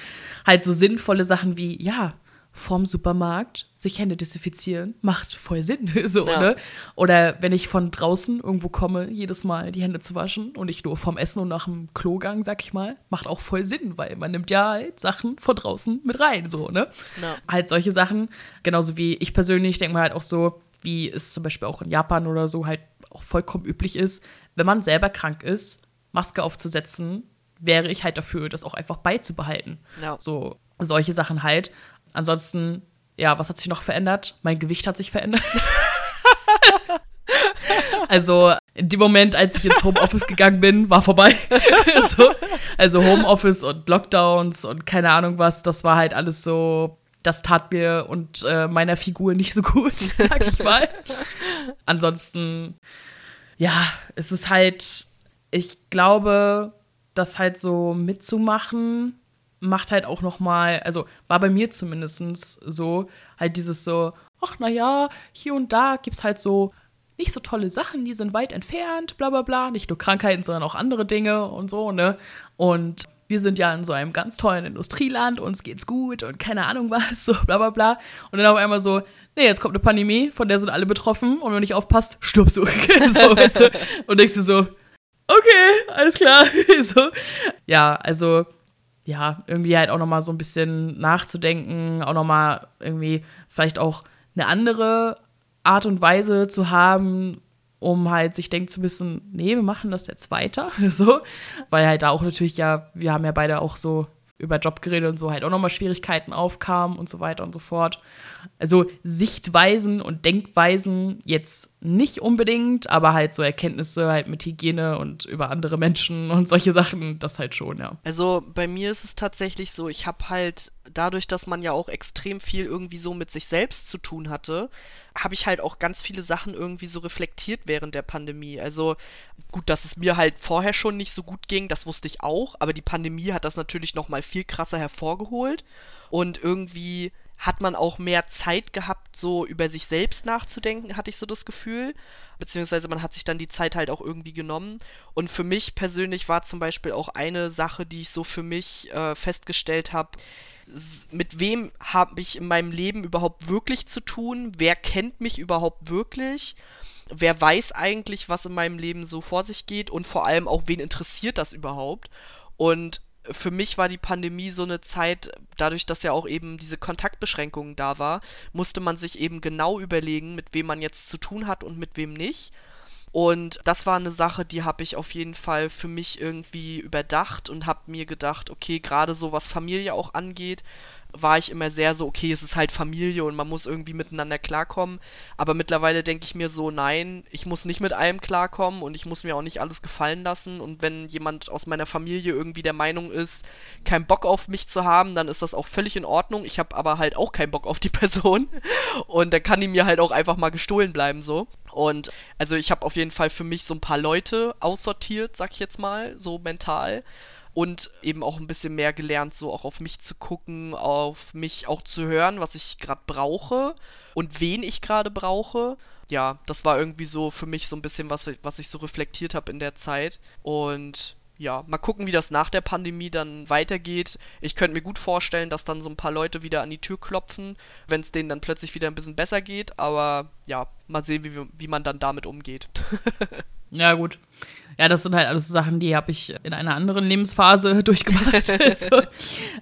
halt so sinnvolle Sachen wie, ja, vorm Supermarkt sich Hände desinfizieren, macht voll Sinn. so, ja. ne? Oder wenn ich von draußen irgendwo komme, jedes Mal die Hände zu waschen und nicht nur vorm Essen und nach dem Klogang, sag ich mal, macht auch voll Sinn, weil man nimmt ja halt Sachen von draußen mit rein, so, ne? Ja. Halt solche Sachen. Genauso wie ich persönlich denke mal halt auch so, wie es zum Beispiel auch in Japan oder so halt auch vollkommen üblich ist, wenn man selber krank ist, Maske aufzusetzen wäre ich halt dafür, das auch einfach beizubehalten. Ja. So solche Sachen halt. Ansonsten, ja, was hat sich noch verändert? Mein Gewicht hat sich verändert. also in dem Moment, als ich ins Homeoffice gegangen bin, war vorbei. so. Also Homeoffice und Lockdowns und keine Ahnung was, das war halt alles so, das tat mir und äh, meiner Figur nicht so gut, sag ich mal. Ansonsten, ja, es ist halt, ich glaube, das halt so mitzumachen, macht halt auch noch mal, also war bei mir zumindest so, halt dieses so, ach na ja, hier und da gibt es halt so nicht so tolle Sachen, die sind weit entfernt, bla bla bla, nicht nur Krankheiten, sondern auch andere Dinge und so, ne? Und wir sind ja in so einem ganz tollen Industrieland, uns geht's gut und keine Ahnung was, so bla bla bla. Und dann auf einmal so, nee, jetzt kommt eine Pandemie, von der sind alle betroffen und wenn du nicht aufpasst, stirbst du. so, weißt du? Und denkst du so, okay, alles klar. so. Ja, also ja, irgendwie halt auch nochmal so ein bisschen nachzudenken, auch nochmal irgendwie vielleicht auch eine andere Art und Weise zu haben, um halt sich denken zu müssen, nee, wir machen das jetzt weiter, so, weil halt da auch natürlich ja, wir haben ja beide auch so über Job geredet und so halt auch nochmal Schwierigkeiten aufkamen und so weiter und so fort. Also Sichtweisen und Denkweisen jetzt nicht unbedingt, aber halt so Erkenntnisse halt mit Hygiene und über andere Menschen und solche Sachen, das halt schon, ja. Also bei mir ist es tatsächlich so, ich habe halt dadurch, dass man ja auch extrem viel irgendwie so mit sich selbst zu tun hatte, habe ich halt auch ganz viele Sachen irgendwie so reflektiert während der Pandemie. Also gut, dass es mir halt vorher schon nicht so gut ging, das wusste ich auch, aber die Pandemie hat das natürlich noch mal viel krasser hervorgeholt und irgendwie hat man auch mehr Zeit gehabt, so über sich selbst nachzudenken, hatte ich so das Gefühl. Beziehungsweise man hat sich dann die Zeit halt auch irgendwie genommen. Und für mich persönlich war zum Beispiel auch eine Sache, die ich so für mich äh, festgestellt habe, mit wem habe ich in meinem Leben überhaupt wirklich zu tun? Wer kennt mich überhaupt wirklich? Wer weiß eigentlich, was in meinem Leben so vor sich geht? Und vor allem auch, wen interessiert das überhaupt? Und für mich war die Pandemie so eine Zeit, dadurch, dass ja auch eben diese Kontaktbeschränkungen da war, musste man sich eben genau überlegen, mit wem man jetzt zu tun hat und mit wem nicht. Und das war eine Sache, die habe ich auf jeden Fall für mich irgendwie überdacht und habe mir gedacht, okay, gerade so was Familie auch angeht, war ich immer sehr so, okay, es ist halt Familie und man muss irgendwie miteinander klarkommen. Aber mittlerweile denke ich mir so, nein, ich muss nicht mit allem klarkommen und ich muss mir auch nicht alles gefallen lassen. Und wenn jemand aus meiner Familie irgendwie der Meinung ist, keinen Bock auf mich zu haben, dann ist das auch völlig in Ordnung. Ich habe aber halt auch keinen Bock auf die Person. Und dann kann die mir halt auch einfach mal gestohlen bleiben, so. Und also ich habe auf jeden Fall für mich so ein paar Leute aussortiert, sag ich jetzt mal, so mental und eben auch ein bisschen mehr gelernt, so auch auf mich zu gucken, auf mich auch zu hören, was ich gerade brauche und wen ich gerade brauche. Ja, das war irgendwie so für mich so ein bisschen was, was ich so reflektiert habe in der Zeit. Und ja, mal gucken, wie das nach der Pandemie dann weitergeht. Ich könnte mir gut vorstellen, dass dann so ein paar Leute wieder an die Tür klopfen, wenn es denen dann plötzlich wieder ein bisschen besser geht. Aber ja, mal sehen, wie, wie man dann damit umgeht. ja, gut ja, das sind halt alles so Sachen, die habe ich in einer anderen Lebensphase durchgemacht. so.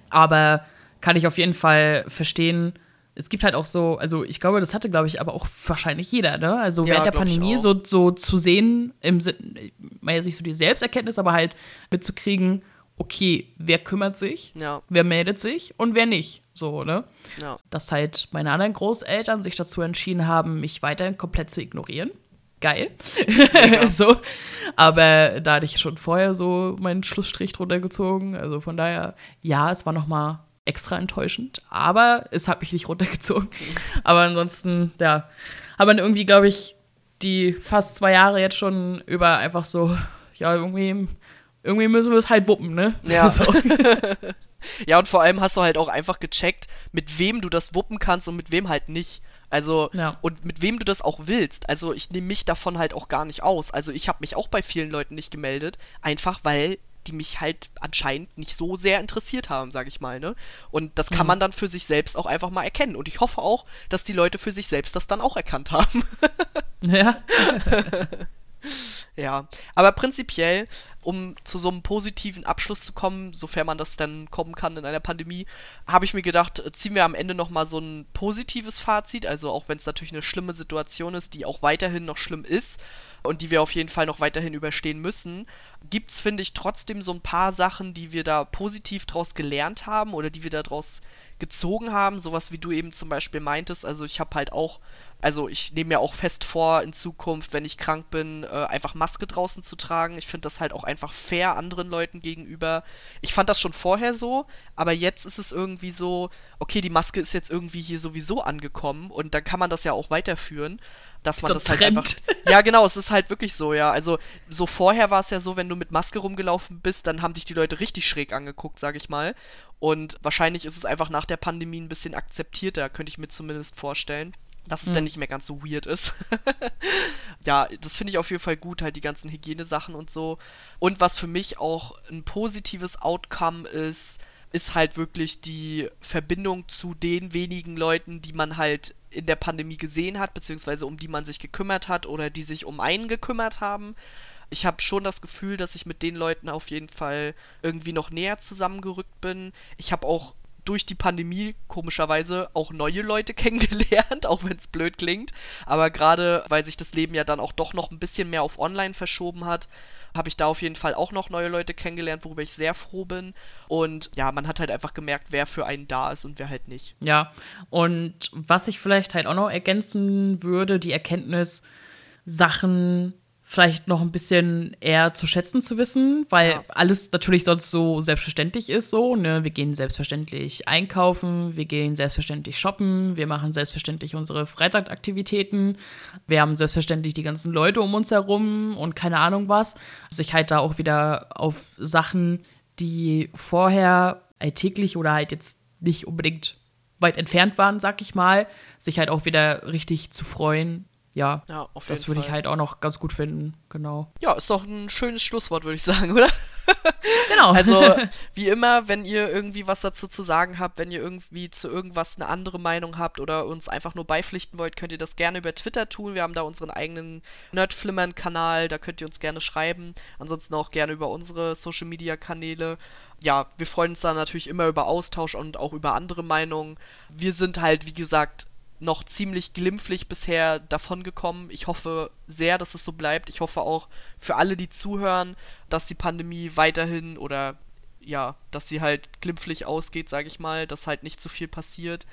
Aber kann ich auf jeden Fall verstehen. Es gibt halt auch so, also ich glaube, das hatte, glaube ich, aber auch wahrscheinlich jeder, ne? Also ja, während der Pandemie so, so zu sehen, im Sinne, man jetzt nicht so die Selbsterkenntnis, aber halt mitzukriegen, okay, wer kümmert sich, ja. wer meldet sich und wer nicht. So, ne? Ja. Dass halt meine anderen Großeltern sich dazu entschieden haben, mich weiterhin komplett zu ignorieren geil. so. Aber da hatte ich schon vorher so meinen Schlussstrich drunter gezogen. Also von daher, ja, es war nochmal extra enttäuschend, aber es hat mich nicht runtergezogen. Aber ansonsten, ja, hat man irgendwie, glaube ich, die fast zwei Jahre jetzt schon über einfach so, ja, irgendwie, irgendwie müssen wir es halt wuppen, ne? Ja. So. ja, und vor allem hast du halt auch einfach gecheckt, mit wem du das wuppen kannst und mit wem halt nicht. Also, ja. und mit wem du das auch willst. Also, ich nehme mich davon halt auch gar nicht aus. Also, ich habe mich auch bei vielen Leuten nicht gemeldet, einfach weil die mich halt anscheinend nicht so sehr interessiert haben, sage ich mal, ne? Und das kann mhm. man dann für sich selbst auch einfach mal erkennen. Und ich hoffe auch, dass die Leute für sich selbst das dann auch erkannt haben. ja. ja, aber prinzipiell um zu so einem positiven Abschluss zu kommen, sofern man das dann kommen kann in einer Pandemie, habe ich mir gedacht, ziehen wir am Ende nochmal so ein positives Fazit, also auch wenn es natürlich eine schlimme Situation ist, die auch weiterhin noch schlimm ist und die wir auf jeden Fall noch weiterhin überstehen müssen, gibt es, finde ich, trotzdem so ein paar Sachen, die wir da positiv draus gelernt haben oder die wir daraus gezogen haben, sowas wie du eben zum Beispiel meintest. Also ich habe halt auch also ich nehme mir auch fest vor, in Zukunft, wenn ich krank bin, äh, einfach Maske draußen zu tragen. Ich finde das halt auch einfach fair anderen Leuten gegenüber. Ich fand das schon vorher so, aber jetzt ist es irgendwie so, okay, die Maske ist jetzt irgendwie hier sowieso angekommen und dann kann man das ja auch weiterführen dass man so das halt Trend. einfach. Ja, genau, es ist halt wirklich so, ja. Also, so vorher war es ja so, wenn du mit Maske rumgelaufen bist, dann haben dich die Leute richtig schräg angeguckt, sag ich mal. Und wahrscheinlich ist es einfach nach der Pandemie ein bisschen akzeptierter, könnte ich mir zumindest vorstellen dass es mhm. dann nicht mehr ganz so weird ist. ja, das finde ich auf jeden Fall gut, halt die ganzen Hygienesachen und so. Und was für mich auch ein positives Outcome ist, ist halt wirklich die Verbindung zu den wenigen Leuten, die man halt in der Pandemie gesehen hat, beziehungsweise um die man sich gekümmert hat oder die sich um einen gekümmert haben. Ich habe schon das Gefühl, dass ich mit den Leuten auf jeden Fall irgendwie noch näher zusammengerückt bin. Ich habe auch durch die Pandemie komischerweise auch neue Leute kennengelernt, auch wenn es blöd klingt. Aber gerade weil sich das Leben ja dann auch doch noch ein bisschen mehr auf Online verschoben hat, habe ich da auf jeden Fall auch noch neue Leute kennengelernt, worüber ich sehr froh bin. Und ja, man hat halt einfach gemerkt, wer für einen da ist und wer halt nicht. Ja, und was ich vielleicht halt auch noch ergänzen würde, die Erkenntnis, Sachen vielleicht noch ein bisschen eher zu schätzen zu wissen, weil Ja. alles natürlich sonst so selbstverständlich ist so, ne? Wir gehen selbstverständlich einkaufen, wir gehen selbstverständlich shoppen, wir machen selbstverständlich unsere Freizeitaktivitäten, wir haben selbstverständlich die ganzen Leute um uns herum und keine Ahnung was. Sich halt da auch wieder auf Sachen, die vorher alltäglich oder halt jetzt nicht unbedingt weit entfernt waren, sag ich mal, sich halt auch wieder richtig zu freuen. Ja, Ja, auf das würde ich halt auch noch ganz gut finden, genau. Ja, ist doch ein schönes Schlusswort, würde ich sagen, oder? Genau. Also, wie immer, wenn ihr irgendwie was dazu zu sagen habt, wenn ihr irgendwie zu irgendwas eine andere Meinung habt oder uns einfach nur beipflichten wollt, könnt ihr das gerne über Twitter tun. Wir haben da unseren eigenen Nerdflimmern-Kanal, da könnt ihr uns gerne schreiben. Ansonsten auch gerne über unsere Social-Media-Kanäle. Ja, wir freuen uns da natürlich immer über Austausch und auch über andere Meinungen. Wir sind halt, wie gesagt, noch ziemlich glimpflich bisher davongekommen. Ich hoffe sehr, dass es so bleibt. Ich hoffe auch für alle, die zuhören, dass die Pandemie weiterhin oder ja, dass sie halt glimpflich ausgeht, sage ich mal, dass halt nicht so viel passiert.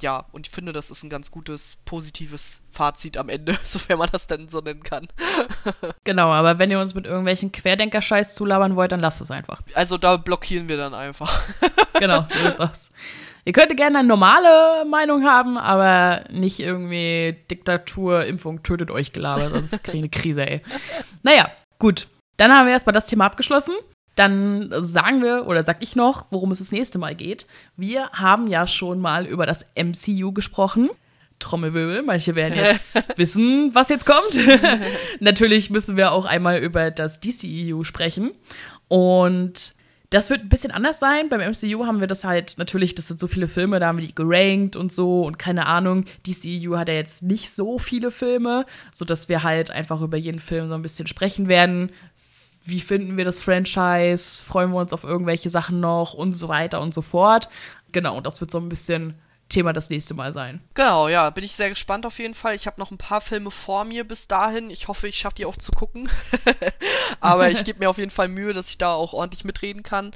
Ja, und ich finde, das ist ein ganz gutes, positives Fazit am Ende, sofern man das denn so nennen kann. genau, aber wenn ihr uns mit irgendwelchen Querdenker-Scheiß zulabern wollt, dann lasst es einfach. Also da blockieren wir dann einfach. Genau, so sieht's aus. Ihr könnt gerne eine normale Meinung haben, aber nicht irgendwie Diktatur, Impfung, tötet euch gelabert, sonst kriege ich eine Krise, ey. Naja, gut. Dann haben wir erstmal das Thema abgeschlossen. Dann sagen wir, oder sag ich noch, worum es das nächste Mal geht. Wir haben ja schon mal über das MCU gesprochen. Trommelwirbel, manche werden jetzt wissen, was jetzt kommt. Natürlich müssen wir auch einmal über das DCEU sprechen. Und das wird ein bisschen anders sein. Beim MCU haben wir das halt, natürlich, das sind so viele Filme, da haben wir die gerankt und so und keine Ahnung. DCEU hat ja jetzt nicht so viele Filme, sodass wir halt einfach über jeden Film so ein bisschen sprechen werden. Wie finden wir das Franchise? Freuen wir uns auf irgendwelche Sachen noch und so weiter und so fort. Genau, das wird so ein bisschen Thema das nächste Mal sein. Genau, ja, bin ich sehr gespannt auf jeden Fall. Ich habe noch ein paar Filme vor mir bis dahin. Ich hoffe, ich schaffe die auch zu gucken. Aber ich gebe mir auf jeden Fall Mühe, dass ich da auch ordentlich mitreden kann.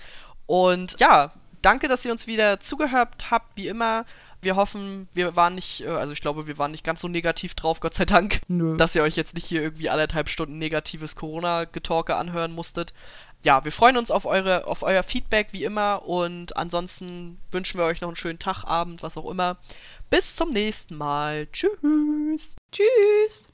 Und ja, danke, dass ihr uns wieder zugehört habt, wie immer. Wir hoffen, wir waren nicht, äh, also ich glaube, wir waren nicht ganz so negativ drauf, Gott sei Dank, Nö. dass ihr euch jetzt nicht hier irgendwie anderthalb Stunden negatives Corona-Getalke anhören musstet. Ja, wir freuen uns auf, eure, auf euer Feedback, wie immer. Und ansonsten wünschen wir euch noch einen schönen Tag, Abend, was auch immer. Bis zum nächsten Mal. Tschüss. Tschüss.